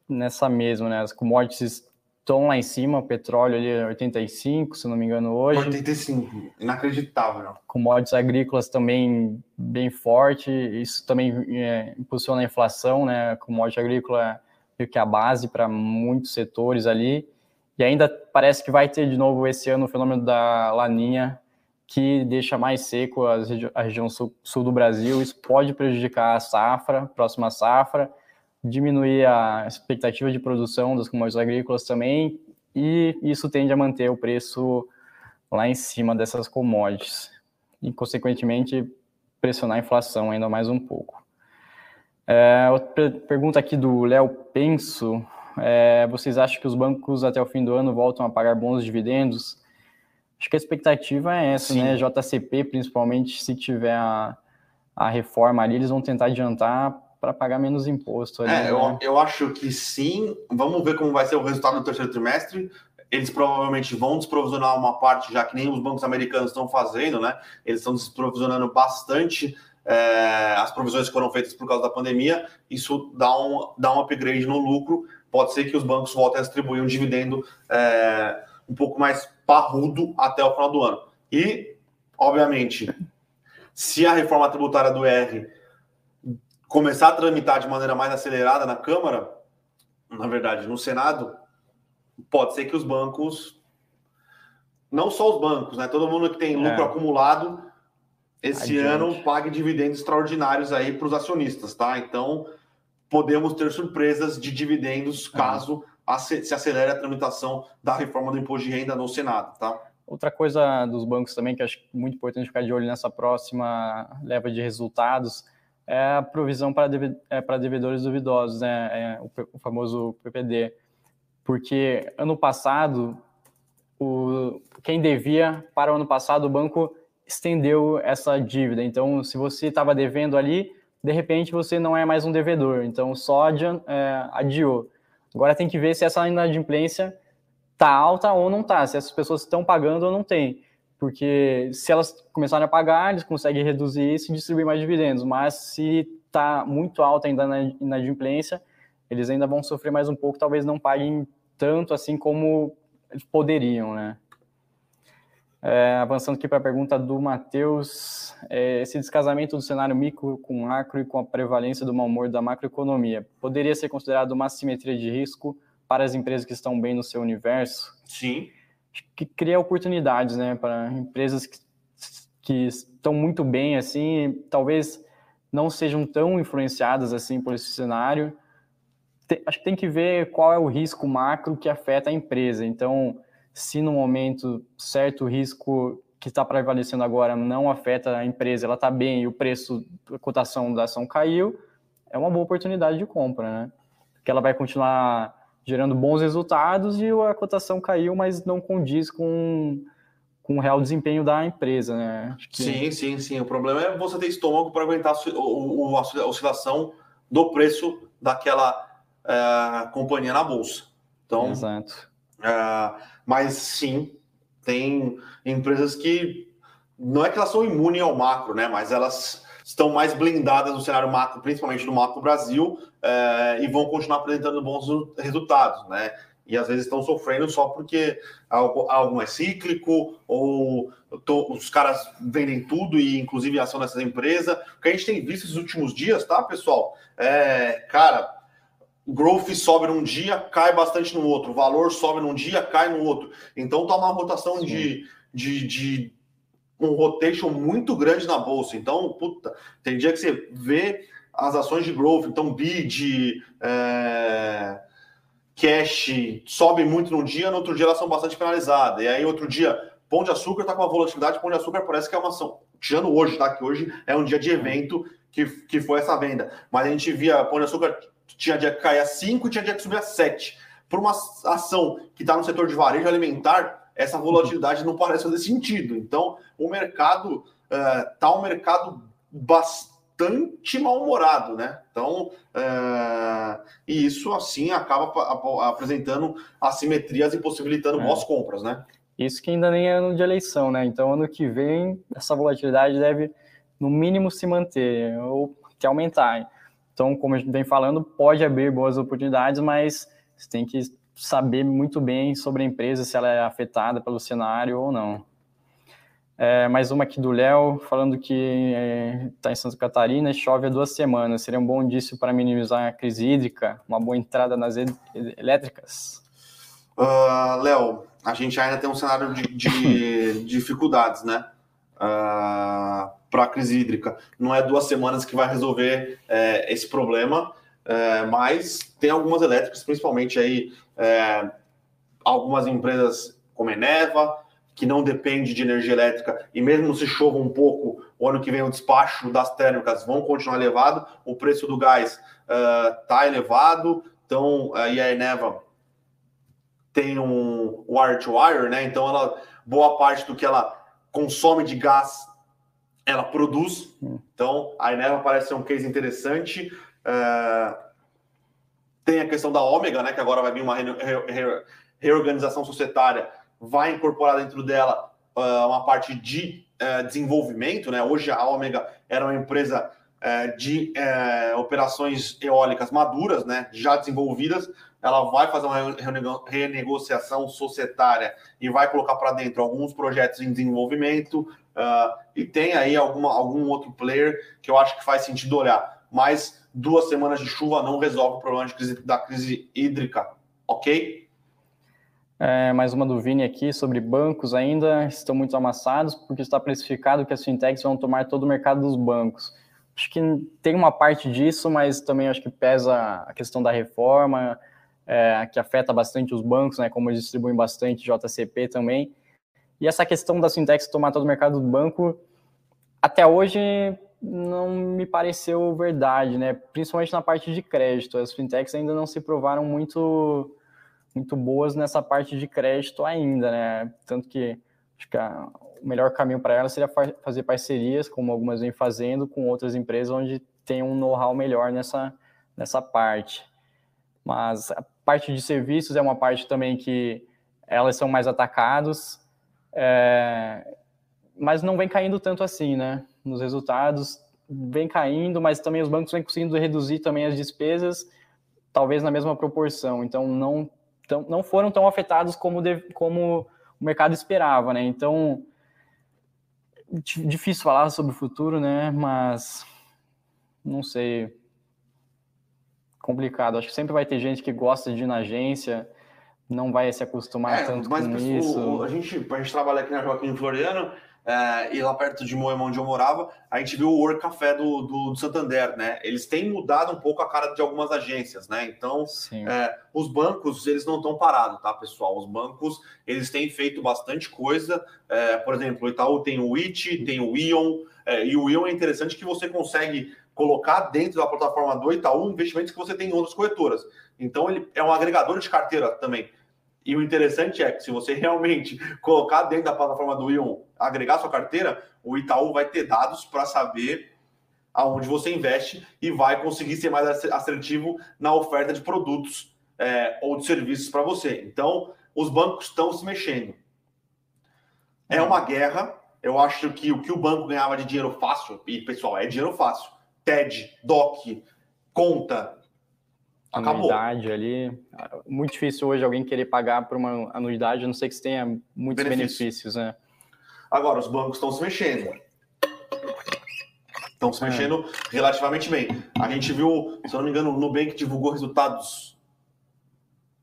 nessa mesma, né? As commodities estão lá em cima, o petróleo ali é 85, se não me engano, hoje. 85, inacreditável. Commodities agrícolas também bem forte, isso também é, impulsiona a inflação, né? A commodity agrícola é meio que a base para muitos setores ali. E ainda parece que vai ter de novo esse ano o fenômeno da laninha, que deixa mais seco a, regi a região sul, sul do Brasil. Isso pode prejudicar a safra, próxima safra diminuir a expectativa de produção das commodities agrícolas também, e isso tende a manter o preço lá em cima dessas commodities, e, consequentemente, pressionar a inflação ainda mais um pouco. É, outra pergunta aqui do Léo Penso, é, vocês acham que os bancos até o fim do ano voltam a pagar bons dividendos? Acho que a expectativa é essa, Sim. né? JCP, principalmente, se tiver a, a reforma ali, eles vão tentar adiantar para pagar menos imposto. Ali, é, né? eu, eu acho que sim. Vamos ver como vai ser o resultado do terceiro trimestre. Eles provavelmente vão desprovisionar uma parte, já que nem os bancos americanos estão fazendo, né? Eles estão desprovisionando bastante é, as provisões que foram feitas por causa da pandemia. Isso dá um, dá um upgrade no lucro. Pode ser que os bancos voltem a distribuir um dividendo é, um pouco mais parrudo até o final do ano. E, obviamente, se a reforma tributária do R começar a tramitar de maneira mais acelerada na Câmara, na verdade, no Senado, pode ser que os bancos, não só os bancos, né? Todo mundo que tem lucro é. acumulado esse Adiante. ano pague dividendos extraordinários aí para os acionistas, tá? Então podemos ter surpresas de dividendos é. caso se acelere a tramitação da reforma do imposto de renda no Senado, tá? Outra coisa dos bancos também que acho muito importante ficar de olho nessa próxima leva de resultados é a provisão para, deve, é, para devedores duvidosos, né? É o, o, famoso PPD. Porque ano passado, o, quem devia para o ano passado, o banco estendeu essa dívida. Então, se você estava devendo ali, de repente você não é mais um devedor. Então, só é, adiou. Agora tem que ver se essa inadimplência está alta ou não está, se essas pessoas estão pagando ou não tem porque se elas começarem a pagar, eles conseguem reduzir isso e distribuir mais dividendos, mas se está muito alta ainda na inadimplência, eles ainda vão sofrer mais um pouco, talvez não paguem tanto assim como eles poderiam, né? É, avançando aqui para a pergunta do Matheus, é, esse descasamento do cenário micro com macro e com a prevalência do mau humor da macroeconomia poderia ser considerado uma simetria de risco para as empresas que estão bem no seu universo? Sim que cria oportunidades, né, para empresas que, que estão muito bem, assim, talvez não sejam tão influenciadas assim por esse cenário. Tem, acho que tem que ver qual é o risco macro que afeta a empresa. Então, se no momento certo o risco que está prevalecendo agora não afeta a empresa, ela está bem e o preço, a cotação da ação caiu, é uma boa oportunidade de compra, né? Porque ela vai continuar gerando bons resultados e a cotação caiu, mas não condiz com, com o real desempenho da empresa, né? Que... Sim, sim, sim. O problema é você ter estômago para aguentar a oscilação do preço daquela é, companhia na bolsa. Então, Exato. É, mas sim, tem empresas que não é que elas são imunes ao macro, né? Mas elas estão mais blindadas no cenário macro, principalmente no macro Brasil, é, e vão continuar apresentando bons resultados, né? E às vezes estão sofrendo só porque algo, algo é cíclico, ou tô, os caras vendem tudo, e inclusive a ação dessas empresas. O que a gente tem visto nos últimos dias, tá, pessoal? É, cara, growth sobe num dia, cai bastante no outro, valor sobe num dia, cai no outro. Então tá uma rotação de, de, de um rotation muito grande na bolsa. Então, puta, tem dia que você vê as ações de growth, então bid, é, cash, sobem muito num dia, no outro dia elas são bastante penalizadas. E aí, outro dia, Pão de Açúcar está com a volatilidade, Pão de Açúcar parece que é uma ação. Tirando hoje, tá? Que hoje é um dia de evento que, que foi essa venda. Mas a gente via Pão de Açúcar tinha dia que cair a 5 e tinha dia que subir a 7. Por uma ação que está no setor de varejo alimentar, essa volatilidade não parece fazer sentido. Então, o mercado está uh, um mercado bastante mal-humorado, né? Então, é... e isso assim acaba apresentando assimetrias e possibilitando é. boas compras, né? Isso que ainda nem é ano de eleição, né? Então, ano que vem, essa volatilidade deve, no mínimo, se manter ou até aumentar. Então, como a gente vem falando, pode abrir boas oportunidades, mas você tem que saber muito bem sobre a empresa, se ela é afetada pelo cenário ou não. É, mais uma aqui do Léo, falando que está é, em Santa Catarina chove há duas semanas. Seria um bom indício para minimizar a crise hídrica, uma boa entrada nas elétricas? Uh, Léo, a gente ainda tem um cenário de, de *laughs* dificuldades, né? Uh, para a crise hídrica. Não é duas semanas que vai resolver é, esse problema, é, mas tem algumas elétricas, principalmente aí é, algumas empresas como Eneva, que não depende de energia elétrica, e mesmo se chova um pouco, o ano que vem o despacho das térmicas vão continuar elevado, o preço do gás está uh, elevado, então e a Eneva tem um wire-to-wire, né? Então ela boa parte do que ela consome de gás ela produz. Então a Eneva parece ser um case interessante. Uh, tem a questão da Ômega, né? Que agora vai vir uma re re reorganização societária vai incorporar dentro dela uh, uma parte de uh, desenvolvimento, né? Hoje a Ômega era uma empresa uh, de operações eólicas maduras, né? Já desenvolvidas. Ela vai fazer uma renegociação societária e vai colocar para dentro alguns projetos em desenvolvimento. e tem aí alguma, algum outro player que eu acho que faz sentido olhar. Mas duas semanas de chuva não resolve o problema crise, da crise hídrica, ok? É, mais uma do Vini aqui sobre bancos ainda estão muito amassados porque está precificado que as fintechs vão tomar todo o mercado dos bancos. Acho que tem uma parte disso, mas também acho que pesa a questão da reforma, é, que afeta bastante os bancos, né, como eles distribuem bastante JCP também. E essa questão das fintechs tomar todo o mercado do banco, até hoje não me pareceu verdade, né? Principalmente na parte de crédito. As fintechs ainda não se provaram muito muito boas nessa parte de crédito ainda, né? Tanto que acho que a, o melhor caminho para elas seria fazer parcerias, como algumas vêm fazendo, com outras empresas onde tem um know-how melhor nessa, nessa parte. Mas parte de serviços é uma parte também que elas são mais atacados, é, mas não vem caindo tanto assim, né? Nos resultados vem caindo, mas também os bancos vêm conseguindo reduzir também as despesas, talvez na mesma proporção. Então não tão, não foram tão afetados como, de, como o mercado esperava, né? Então, difícil falar sobre o futuro, né? Mas não sei. Complicado. Acho que sempre vai ter gente que gosta de ir na agência, não vai se acostumar é, tanto com isso. a, gente, a gente trabalha aqui na Joaquim Floriano é, e lá perto de Moema, onde eu morava, a gente viu o Work Café do, do, do, Santander, né? Eles têm mudado um pouco a cara de algumas agências, né? Então, é, os bancos, eles não estão parados, tá, pessoal? Os bancos, eles têm feito bastante coisa. É, por exemplo, o Itaú tem o IT, tem o Ion, é, e o Ion é interessante que você consegue colocar dentro da plataforma do Itaú investimentos que você tem em outras corretoras. Então, ele é um agregador de carteira também. E o interessante é que se você *laughs* realmente colocar dentro da plataforma do Ion, agregar sua carteira, o Itaú vai ter dados para saber aonde você investe e vai conseguir ser mais assertivo na oferta de produtos é, ou de serviços para você. Então, os bancos estão se mexendo. É uma guerra. Eu acho que o que o banco ganhava de dinheiro fácil, e pessoal, é dinheiro fácil. TED, DOC, conta, Acabou. anuidade ali. Muito difícil hoje alguém querer pagar por uma anuidade, a não ser que você tenha muitos benefícios, benefícios né? Agora, os bancos estão se mexendo. Estão se é. mexendo relativamente bem. A gente viu, se eu não me engano, o Nubank divulgou resultados.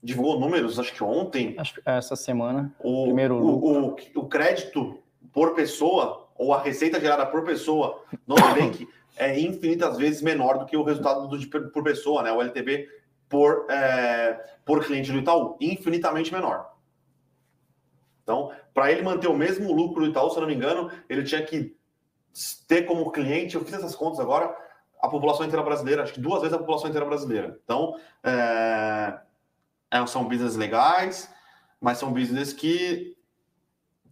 Divulgou números, acho que ontem. Acho que essa semana. O, primeiro o, o, o crédito por pessoa, ou a receita gerada por pessoa no Nubank *coughs* é infinitas vezes menor do que o resultado do, por pessoa, né? O LTV por, é, por cliente do Itaú, infinitamente menor. Então, para ele manter o mesmo lucro do Itaú, se eu não me engano, ele tinha que ter como cliente, eu fiz essas contas agora, a população inteira brasileira, acho que duas vezes a população inteira brasileira. Então, é, é são business legais, mas são business que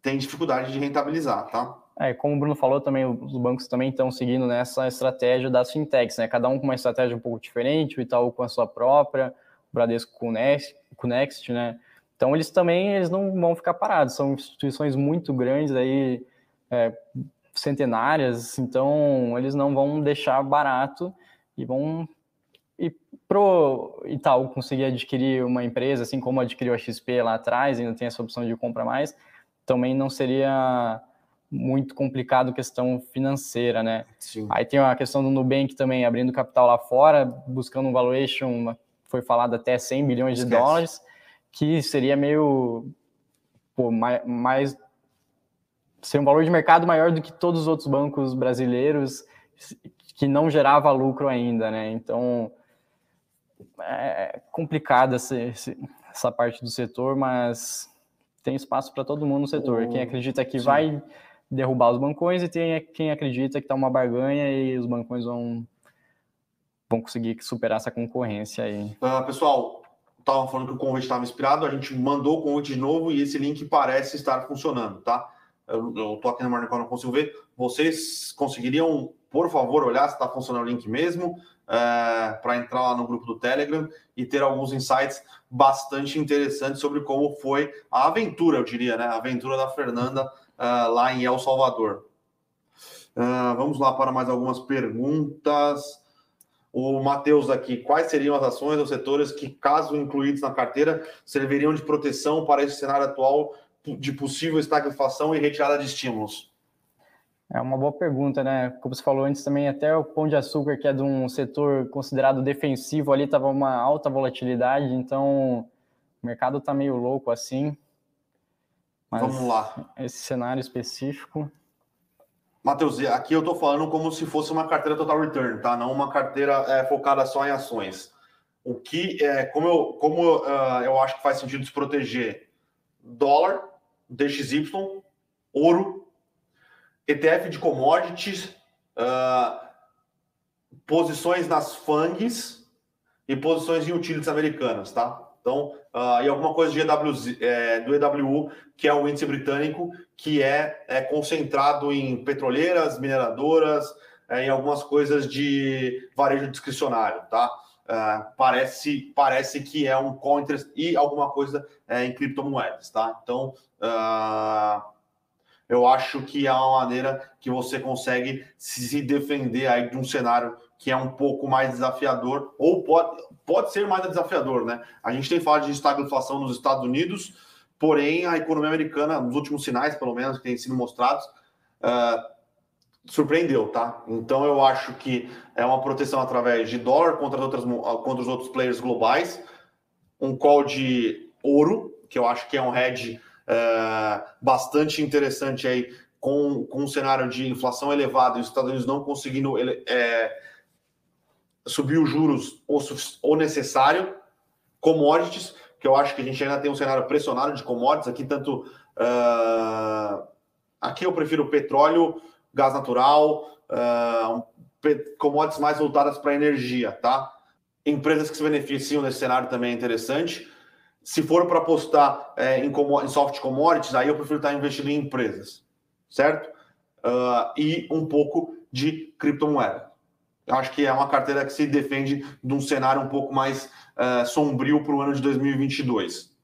têm dificuldade de rentabilizar, tá? É, como o Bruno falou também, os bancos também estão seguindo nessa estratégia das fintechs, né? Cada um com uma estratégia um pouco diferente, o Itaú com a sua própria, o Bradesco com o Next, com o Next né? Então eles também eles não vão ficar parados, são instituições muito grandes aí, é, centenárias, então eles não vão deixar barato e vão e pro Itaú conseguir adquirir uma empresa, assim como adquiriu a XP lá atrás, ainda tem essa opção de compra mais, também não seria muito complicado questão financeira, né? Sim. Aí tem a questão do Nubank também abrindo capital lá fora, buscando um valuation, foi falado até 100 bilhões de dólares, que seria meio pô, mais, mais ser um valor de mercado maior do que todos os outros bancos brasileiros que não gerava lucro ainda, né? Então é complicada essa, essa parte do setor, mas tem espaço para todo mundo no setor. Quem acredita que Sim. vai derrubar os bancões e tem quem acredita que está uma barganha e os bancões vão, vão conseguir superar essa concorrência aí. Uh, pessoal, estava falando que o convite estava inspirado, a gente mandou o convite de novo e esse link parece estar funcionando, tá? Eu, estou aqui no Marnicol, não consigo ver. Vocês conseguiriam, por favor, olhar se está funcionando o link mesmo, é, para entrar lá no grupo do Telegram e ter alguns insights bastante interessantes sobre como foi a aventura, eu diria, né? A aventura da Fernanda uh, lá em El Salvador. Uh, vamos lá para mais algumas perguntas. O Matheus aqui, quais seriam as ações ou setores que, caso incluídos na carteira, serviriam de proteção para esse cenário atual de possível estagflação e retirada de estímulos? É uma boa pergunta, né? Como você falou antes também, até o Pão de Açúcar, que é de um setor considerado defensivo, ali estava uma alta volatilidade, então o mercado está meio louco assim. Mas Vamos lá. Esse cenário específico. Matheus, aqui eu estou falando como se fosse uma carteira total return, tá? Não uma carteira é, focada só em ações. O que é, como eu, como uh, eu acho que faz sentido se proteger dólar, DXY, ouro, ETF de commodities, uh, posições nas FANGs e posições em utilities americanas, tá? Então, uh, e alguma coisa de EWZ, é, do EWU, que é o índice britânico, que é, é concentrado em petroleiras, mineradoras, é, em algumas coisas de varejo discricionário, tá? Uh, parece, parece que é um counter e alguma coisa é, em criptomoedas, tá? Então, uh, eu acho que é uma maneira que você consegue se defender aí de um cenário que é um pouco mais desafiador, ou pode, pode ser mais desafiador, né? A gente tem falado de estagflação nos Estados Unidos, porém a economia americana, nos últimos sinais, pelo menos, que têm sido mostrados, uh, surpreendeu, tá? Então eu acho que é uma proteção através de dólar contra, outras, contra os outros players globais, um call de ouro, que eu acho que é um hedge uh, bastante interessante aí, com, com um cenário de inflação elevada e os Estados Unidos não conseguindo é, subir os juros o, o necessário, commodities, que eu acho que a gente ainda tem um cenário pressionado de commodities aqui, tanto uh, aqui eu prefiro petróleo, gás natural, uh, commodities mais voltadas para energia, tá? Empresas que se beneficiam nesse cenário também é interessante. Se for para apostar é, em, em, soft commodities, aí eu prefiro estar investindo em empresas, certo? Uh, e um pouco de criptomoeda. Eu acho que é uma carteira que se defende de um cenário um pouco mais uh, sombrio para o ano de 2022.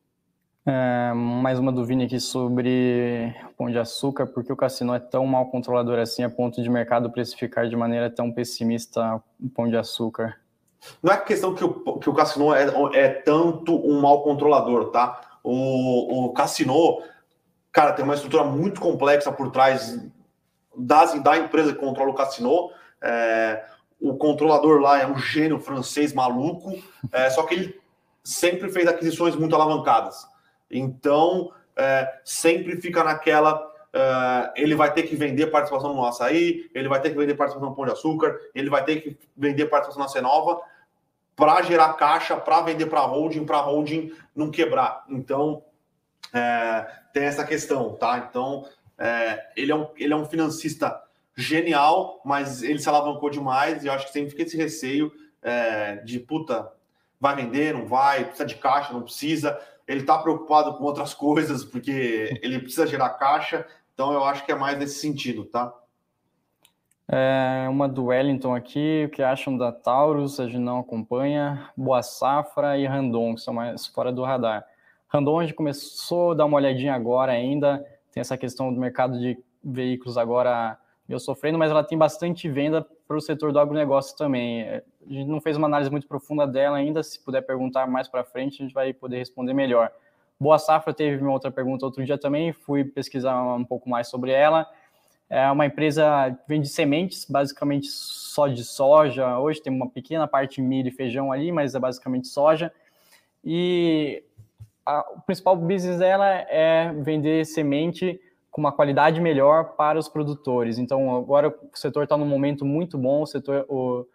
É, mais uma dúvida aqui sobre Pão de Açúcar, porque o Cassino é tão mal controlador assim a ponto de mercado precificar de maneira tão pessimista o Pão de Açúcar? Não é questão que o, que o Cassino é, é tanto um mal controlador, tá? O, o Cassino, cara, tem uma estrutura muito complexa por trás das, da empresa que controla o Cassino. É, o controlador lá é um gênio francês maluco, é, só que ele sempre fez aquisições muito alavancadas. Então, é, sempre fica naquela. É, ele vai ter que vender participação no açaí, ele vai ter que vender participação no pão de açúcar, ele vai ter que vender participação na Cenova para gerar caixa, para vender para holding, para holding não quebrar. Então, é, tem essa questão, tá? Então, é, ele, é um, ele é um financista genial, mas ele se alavancou demais e eu acho que sempre fica esse receio é, de puta, vai vender, não vai, precisa de caixa, não precisa. Ele está preocupado com outras *laughs* coisas, porque ele precisa gerar caixa Então eu acho que é mais nesse sentido, tá? É, uma do Wellington aqui, o que acham da Taurus, a gente não acompanha, Boa Safra e Randon, que são mais fora do radar. Randon a gente começou a dar uma olhadinha agora ainda, tem essa questão do mercado de veículos agora meio sofrendo, mas ela tem bastante venda para o setor do agronegócio também. A gente não fez uma análise muito profunda dela ainda, se puder perguntar mais para frente, a gente vai poder responder melhor. Boa Safra teve uma outra pergunta outro dia também, fui pesquisar um pouco mais sobre ela. É uma empresa que vende sementes, basicamente só de soja. Hoje tem uma pequena parte de milho e feijão ali, mas é basicamente soja. E a, o principal business dela é vender semente com uma qualidade melhor para os produtores. Então, agora o setor está num momento muito bom, o setor, o,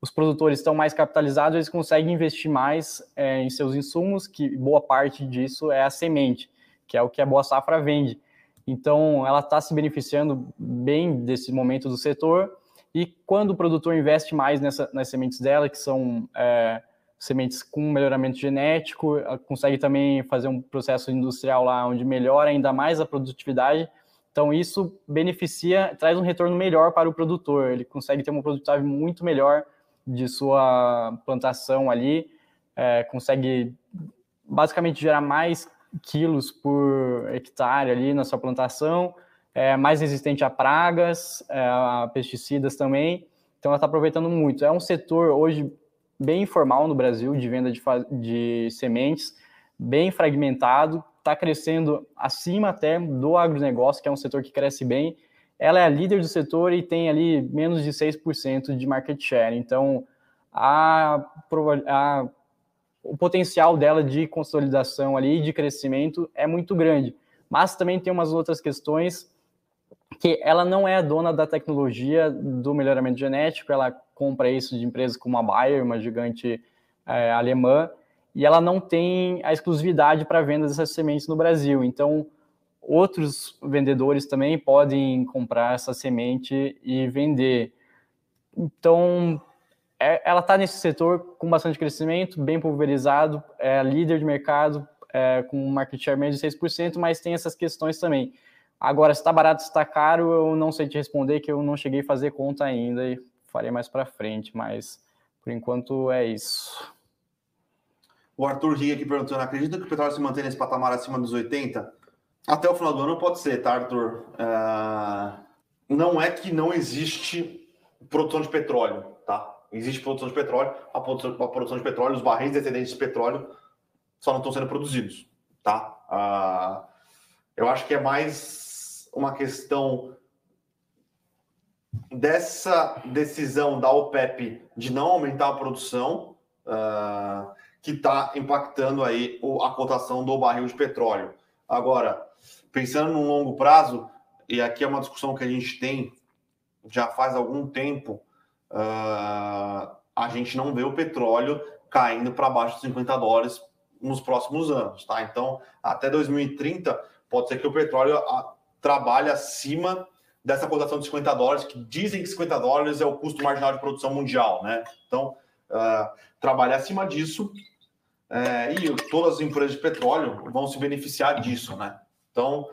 os produtores estão mais capitalizados, eles conseguem investir mais é, em seus insumos, que boa parte disso é a semente, que é o que a Boa Safra vende. Então, ela está se beneficiando bem desse momento do setor. E quando o produtor investe mais nessa, nas sementes dela, que são é, sementes com melhoramento genético, consegue também fazer um processo industrial lá onde melhora ainda mais a produtividade. Então, isso beneficia, traz um retorno melhor para o produtor. Ele consegue ter uma produtividade muito melhor de sua plantação ali, é, consegue basicamente gerar mais quilos por hectare ali na sua plantação, é mais resistente a pragas, é, a pesticidas também. Então ela está aproveitando muito. É um setor hoje bem informal no Brasil de venda de, de sementes, bem fragmentado, está crescendo acima até do agronegócio, que é um setor que cresce bem. Ela é a líder do setor e tem ali menos de 6% de market share. Então, a, a o potencial dela de consolidação ali, de crescimento, é muito grande. Mas também tem umas outras questões que ela não é a dona da tecnologia do melhoramento genético, ela compra isso de empresas como a Bayer, uma gigante é, alemã, e ela não tem a exclusividade para venda dessas sementes no Brasil. Então, outros vendedores também podem comprar essa semente e vender. Então, é, ela está nesse setor com bastante crescimento, bem pulverizado, é líder de mercado, é, com um market share menos de 6%, mas tem essas questões também. Agora, se está barato, se está caro, eu não sei te responder, que eu não cheguei a fazer conta ainda farei mais para frente, mas por enquanto é isso. O Arthur Riga aqui perguntando: acredita que o petróleo se mantém nesse patamar acima dos 80? Até o final do ano pode ser, tá, Arthur? Uh, não é que não existe produção de petróleo, tá? Existe produção de petróleo, a produção, a produção de petróleo, os barris excedentes de petróleo só não estão sendo produzidos, tá? Uh, eu acho que é mais uma questão dessa decisão da OPEP de não aumentar a produção uh, que está impactando aí a cotação do barril de petróleo. Agora, pensando no longo prazo, e aqui é uma discussão que a gente tem já faz algum tempo, uh, a gente não vê o petróleo caindo para baixo de 50 dólares nos próximos anos, tá? Então, até 2030, pode ser que o petróleo a, trabalhe acima dessa cotação de 50 dólares, que dizem que 50 dólares é o custo marginal de produção mundial, né? Então, uh, trabalhe acima disso uh, e todas as empresas de petróleo vão se beneficiar disso, né? Então,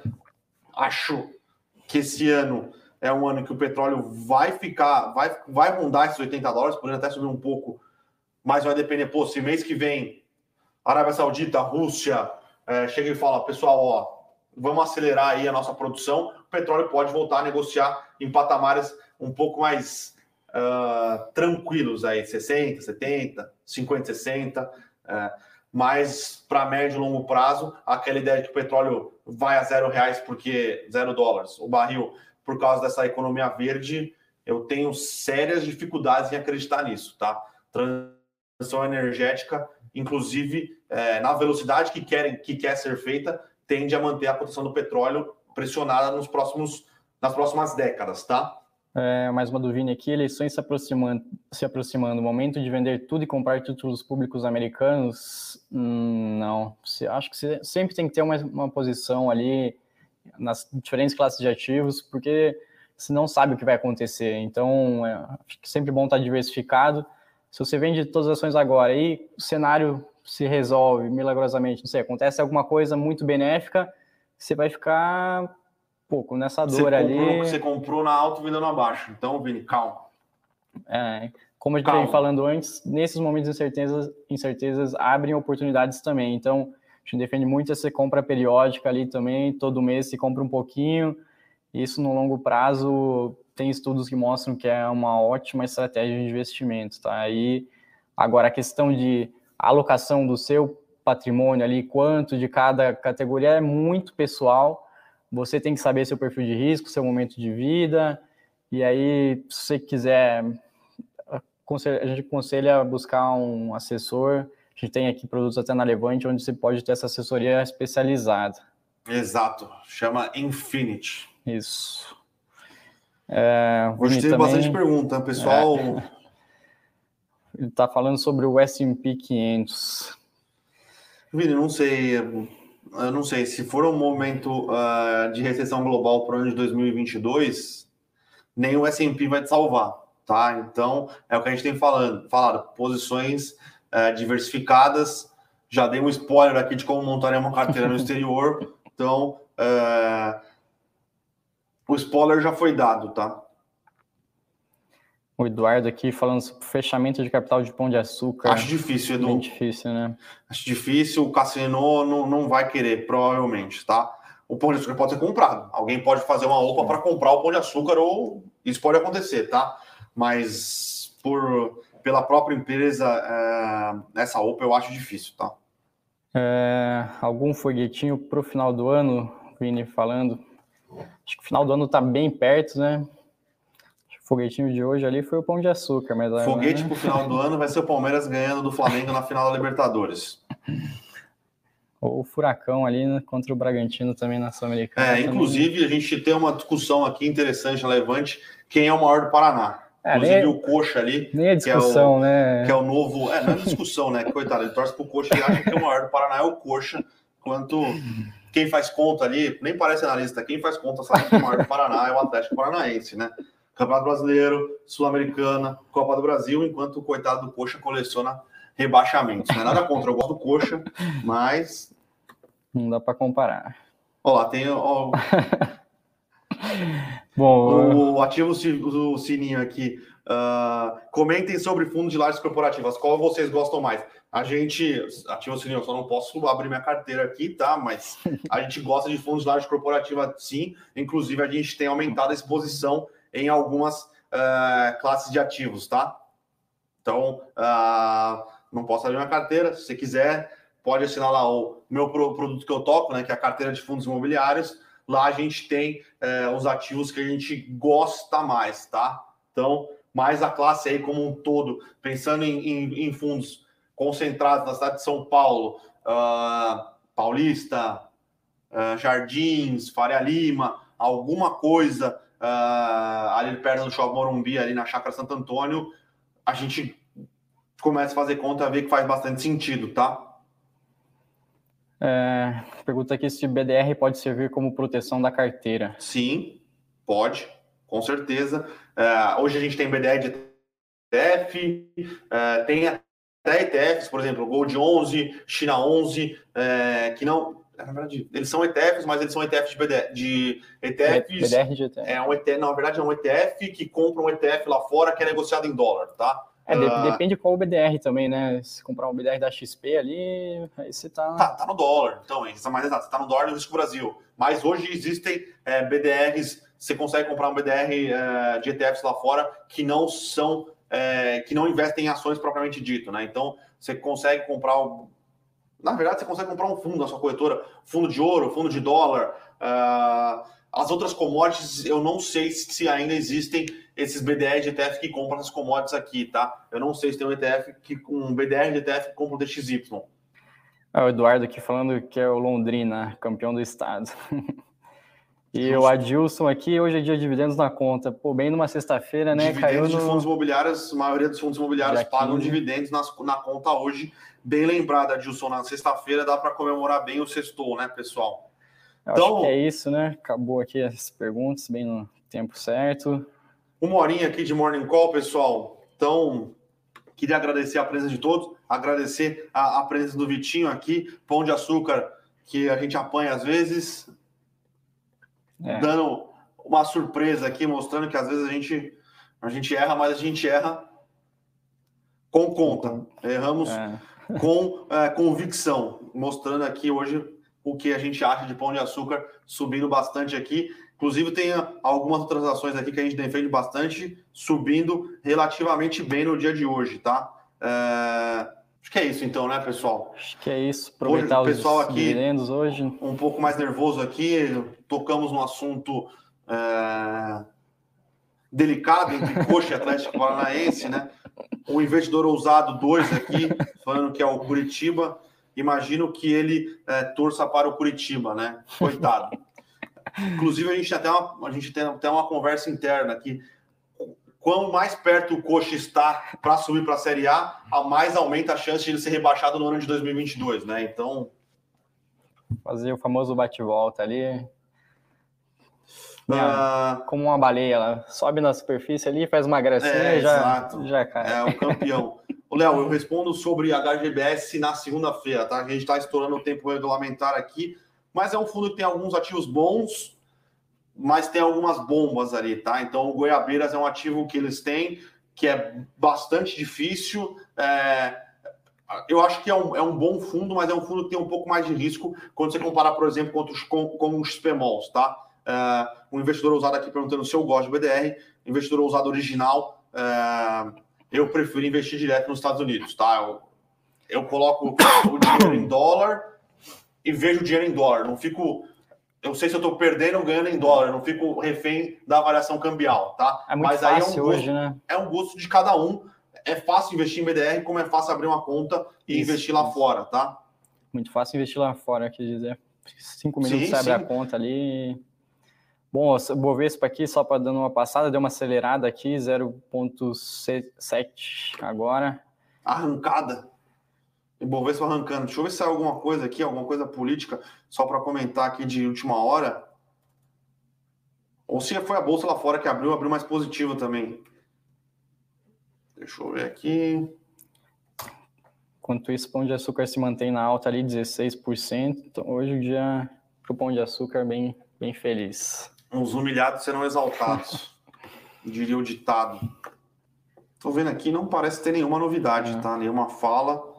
acho que esse ano é um ano que o petróleo vai ficar, vai, vai rondar esses 80 dólares, podendo até subir um pouco, mas vai depender, pô, se mês que vem Arábia Saudita, Rússia, é, chega e fala, pessoal, ó, vamos acelerar aí a nossa produção, petróleo pode voltar a negociar em patamares um pouco mais uh, tranquilos aí, 60, 70, 50, 60, uh, mas para médio e longo prazo, aquela ideia de que o petróleo vai a zero reais porque zero dólares, o barril por causa dessa economia verde, eu tenho sérias dificuldades em acreditar nisso, tá? Transição energética, inclusive é, na velocidade que, querem, que quer ser feita, tende a manter a produção do petróleo pressionada nos próximos, nas próximas décadas, tá? É, mais uma dúvida aqui, eleições se aproximando, se aproximando, momento de vender tudo e comprar títulos públicos americanos? Hum, não, acho que sempre tem que ter uma, uma posição ali nas diferentes classes de ativos, porque você não sabe o que vai acontecer. Então, é, sempre bom estar diversificado. Se você vende todas as ações agora e o cenário se resolve milagrosamente, não sei, acontece alguma coisa muito benéfica, você vai ficar Pouco nessa dor você ali. Comprou, você comprou na alta vendendo abaixo. Então, Vini, calma. É, como a gente vem falando antes, nesses momentos de incertezas, incertezas abrem oportunidades também. Então, a gente defende muito essa compra periódica ali também, todo mês se compra um pouquinho. Isso no longo prazo tem estudos que mostram que é uma ótima estratégia de investimento, tá? Aí, agora a questão de alocação do seu patrimônio ali, quanto de cada categoria é muito pessoal. Você tem que saber seu perfil de risco, seu momento de vida. E aí, se você quiser, a gente aconselha buscar um assessor. A gente tem aqui produtos até na Levante, onde você pode ter essa assessoria especializada. Exato, chama Infinity. Isso. É, Hoje tem também... bastante pergunta, pessoal. É. *laughs* Ele está falando sobre o S&P 500. Vini, não sei, eu não sei, se for um momento uh, de recessão global para o ano de 2022, nem o S&P vai te salvar, tá? Então, é o que a gente tem falando, falado, posições uh, diversificadas, já dei um spoiler aqui de como montar uma carteira no *laughs* exterior, então, uh, o spoiler já foi dado, tá? O Eduardo aqui falando sobre fechamento de capital de Pão de Açúcar. Acho difícil, Edu. Bem difícil, né? Acho difícil. O Cassino não, não vai querer, provavelmente, tá? O Pão de Açúcar pode ser comprado. Alguém pode fazer uma OPA para comprar o Pão de Açúcar ou isso pode acontecer, tá? Mas por, pela própria empresa, é, essa OPA eu acho difícil, tá? É, algum foguetinho para o final do ano, Vini falando? Acho que o final do ano está bem perto, né? Foguetinho de hoje ali foi o pão de açúcar. Mas Foguete né? pro final do ano vai ser o Palmeiras ganhando do Flamengo na final da Libertadores. O Furacão ali né, contra o Bragantino também na Sul-Americana. É, inclusive a gente tem uma discussão aqui interessante, relevante, quem é o maior do Paraná. É, inclusive nem, o Coxa ali. Nem a discussão, que é o, né? Que é o novo. É, não é discussão, né? Coitado, ele torce pro Coxa e acha que o maior do Paraná é o Coxa, quanto quem faz conta ali, nem parece analista, quem faz conta sabe que o maior do Paraná é o Atlético Paranaense, né? Campeonato Brasileiro, Sul-Americana, Copa do Brasil, enquanto o coitado do Coxa coleciona rebaixamentos. Não é nada contra, eu gosto do Coxa, *laughs* mas. Não dá para comparar. Ó, lá tem. Ó, *laughs* Bom, o, ativo o sininho aqui. Uh, comentem sobre fundos de lajes corporativas. Qual vocês gostam mais? A gente ativa o sininho, eu só não posso abrir minha carteira aqui, tá? Mas *laughs* a gente gosta de fundos de lajes corporativas, sim. Inclusive, a gente tem aumentado a exposição em algumas uh, classes de ativos, tá? Então, uh, não posso abrir minha carteira. Se você quiser, pode assinar lá o meu produto que eu toco, né? Que é a carteira de fundos imobiliários. Lá a gente tem uh, os ativos que a gente gosta mais, tá? Então, mais a classe aí como um todo, pensando em, em, em fundos concentrados na cidade de São Paulo, uh, Paulista, uh, Jardins, Faria Lima, alguma coisa uh, ali perto do Shopping Morumbi, ali na Chácara Santo Antônio, a gente começa a fazer conta, a ver que faz bastante sentido, tá? É, pergunta aqui se BDR pode servir como proteção da carteira. Sim, pode, com certeza. É, hoje a gente tem BDR de ETF, é, tem até ETFs, por exemplo, Gold 11, China 11, é, que não na verdade, eles são ETFs, mas eles são ETFs de, BD, de ETFs. BDR de ETF. É um ETF, na verdade é um ETF que compra um ETF lá fora que é negociado em dólar, tá? É, uh, depende qual o BDR também, né? Se comprar um BDR da XP ali, aí você tá. Tá, tá no dólar, então, isso é mais exato, tá no dólar no risco Brasil. Mas hoje existem é, BDRs, você consegue comprar um BDR é, de ETFs lá fora que não são, é, que não investem em ações propriamente dito, né? Então, você consegue comprar na verdade, você consegue comprar um fundo na sua corretora, fundo de ouro, fundo de dólar. Uh, as outras commodities, eu não sei se ainda existem esses BDR de ETF que compram essas commodities aqui, tá? Eu não sei se tem um ETF que um BDR de ETF que compra o DXY. É o Eduardo aqui falando que é o Londrina, campeão do estado. *laughs* E o Adilson aqui, hoje é dia de dividendos na conta. Pô, bem numa sexta-feira, né? Dividendos Caiu no... de fundos imobiliários, a maioria dos fundos imobiliários pagam dividendos nas, na conta hoje. Bem lembrado, Adilson, na sexta-feira dá para comemorar bem o sextou, né, pessoal? Eu então, é isso, né? Acabou aqui as perguntas, bem no tempo certo. Uma horinha aqui de Morning Call, pessoal. Então, queria agradecer a presença de todos, agradecer a, a presença do Vitinho aqui, Pão de Açúcar, que a gente apanha às vezes, é. dando uma surpresa aqui, mostrando que às vezes a gente, a gente erra, mas a gente erra com conta. Erramos é. Com é, convicção, mostrando aqui hoje o que a gente acha de pão de açúcar subindo bastante aqui. Inclusive, tem algumas outras ações aqui que a gente defende bastante, subindo relativamente bem no dia de hoje, tá? É... Acho que é isso então, né, pessoal? Acho que é isso. Aproveitar hoje, o pessoal aqui, hoje. Um pouco mais nervoso aqui, tocamos no assunto é... delicado entre Coxa e Atlético Paranaense, né? O *laughs* investidor ousado 2 aqui, falando que é o Curitiba. Imagino que ele é, torça para o Curitiba, né? Coitado. Inclusive, a gente, até uma, a gente tem até uma conversa interna aqui. Quanto mais perto o Coxa está para subir para a Série A, a mais aumenta a chance de ele ser rebaixado no ano de 2022, né? Então. Fazer o famoso bate-volta ali. Uh... Como uma baleia, ela sobe na superfície ali, faz uma gracinha é, e já, exato. já cai. É o campeão. *laughs* Léo, eu respondo sobre HGBS na segunda-feira, tá? A gente está estourando o tempo regulamentar aqui mas é um fundo que tem alguns ativos bons, mas tem algumas bombas ali, tá? Então, o Goiabeiras é um ativo que eles têm, que é bastante difícil. É... Eu acho que é um, é um bom fundo, mas é um fundo que tem um pouco mais de risco quando você comparar, por exemplo, com, os, com, com os XPMOLs, tá? É... um investidor usado aqui perguntando se eu gosto de BDR, investidor usado original, é... eu prefiro investir direto nos Estados Unidos, tá? Eu, eu coloco o dinheiro em dólar e vejo o dinheiro em dólar. Não fico. Eu sei se eu estou perdendo ou ganhando em dólar, não fico refém da variação cambial, tá? É muito Mas fácil aí é um gosto, hoje, né? É um gosto de cada um. É fácil investir em BDR, como é fácil abrir uma conta e isso, investir lá isso. fora, tá? Muito fácil investir lá fora, quer dizer. Cinco minutos sim, você abre sim. a conta ali. Bom, o Bovespa aqui, só para dando uma passada, deu uma acelerada aqui, 0,7 agora. Arrancada. Ibovespa arrancando. Deixa eu ver se sai alguma coisa aqui, alguma coisa política, só para comentar aqui de última hora. Ou se foi a bolsa lá fora que abriu, abriu mais positivo também. Deixa eu ver aqui. Enquanto isso, o Pão de Açúcar se mantém na alta ali, 16%. Então, hoje o dia para o Pão de Açúcar bem, bem feliz. Os humilhados serão exaltados, *laughs* diria o ditado. Tô vendo aqui, não parece ter nenhuma novidade, é. tá? Nenhuma fala.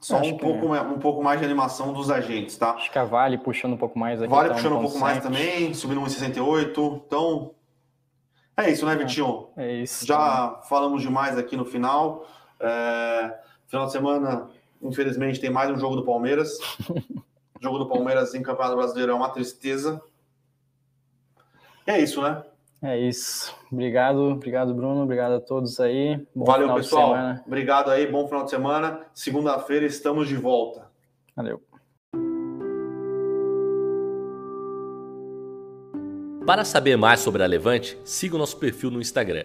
Só um pouco, é. um pouco mais de animação dos agentes, tá? Acho que a Vale puxando um pouco mais aqui. Vale tá puxando um, pouco mais também, subindo 1,68. Então, é isso, né, é, Vitinho? É, isso. Já né? falamos demais aqui no final. É, final de semana, infelizmente, tem mais um jogo do Palmeiras. o *laughs* jogo do Palmeiras em Campeonato Brasileiro é uma tristeza. É isso, né? É isso. Obrigado, obrigado, Bruno. Obrigado a todos aí. Bom Valeu, pessoal. Obrigado aí. Bom final de semana. Segunda-feira estamos de volta. Valeu. Para saber mais sobre a Levante, siga o nosso perfil no Instagram,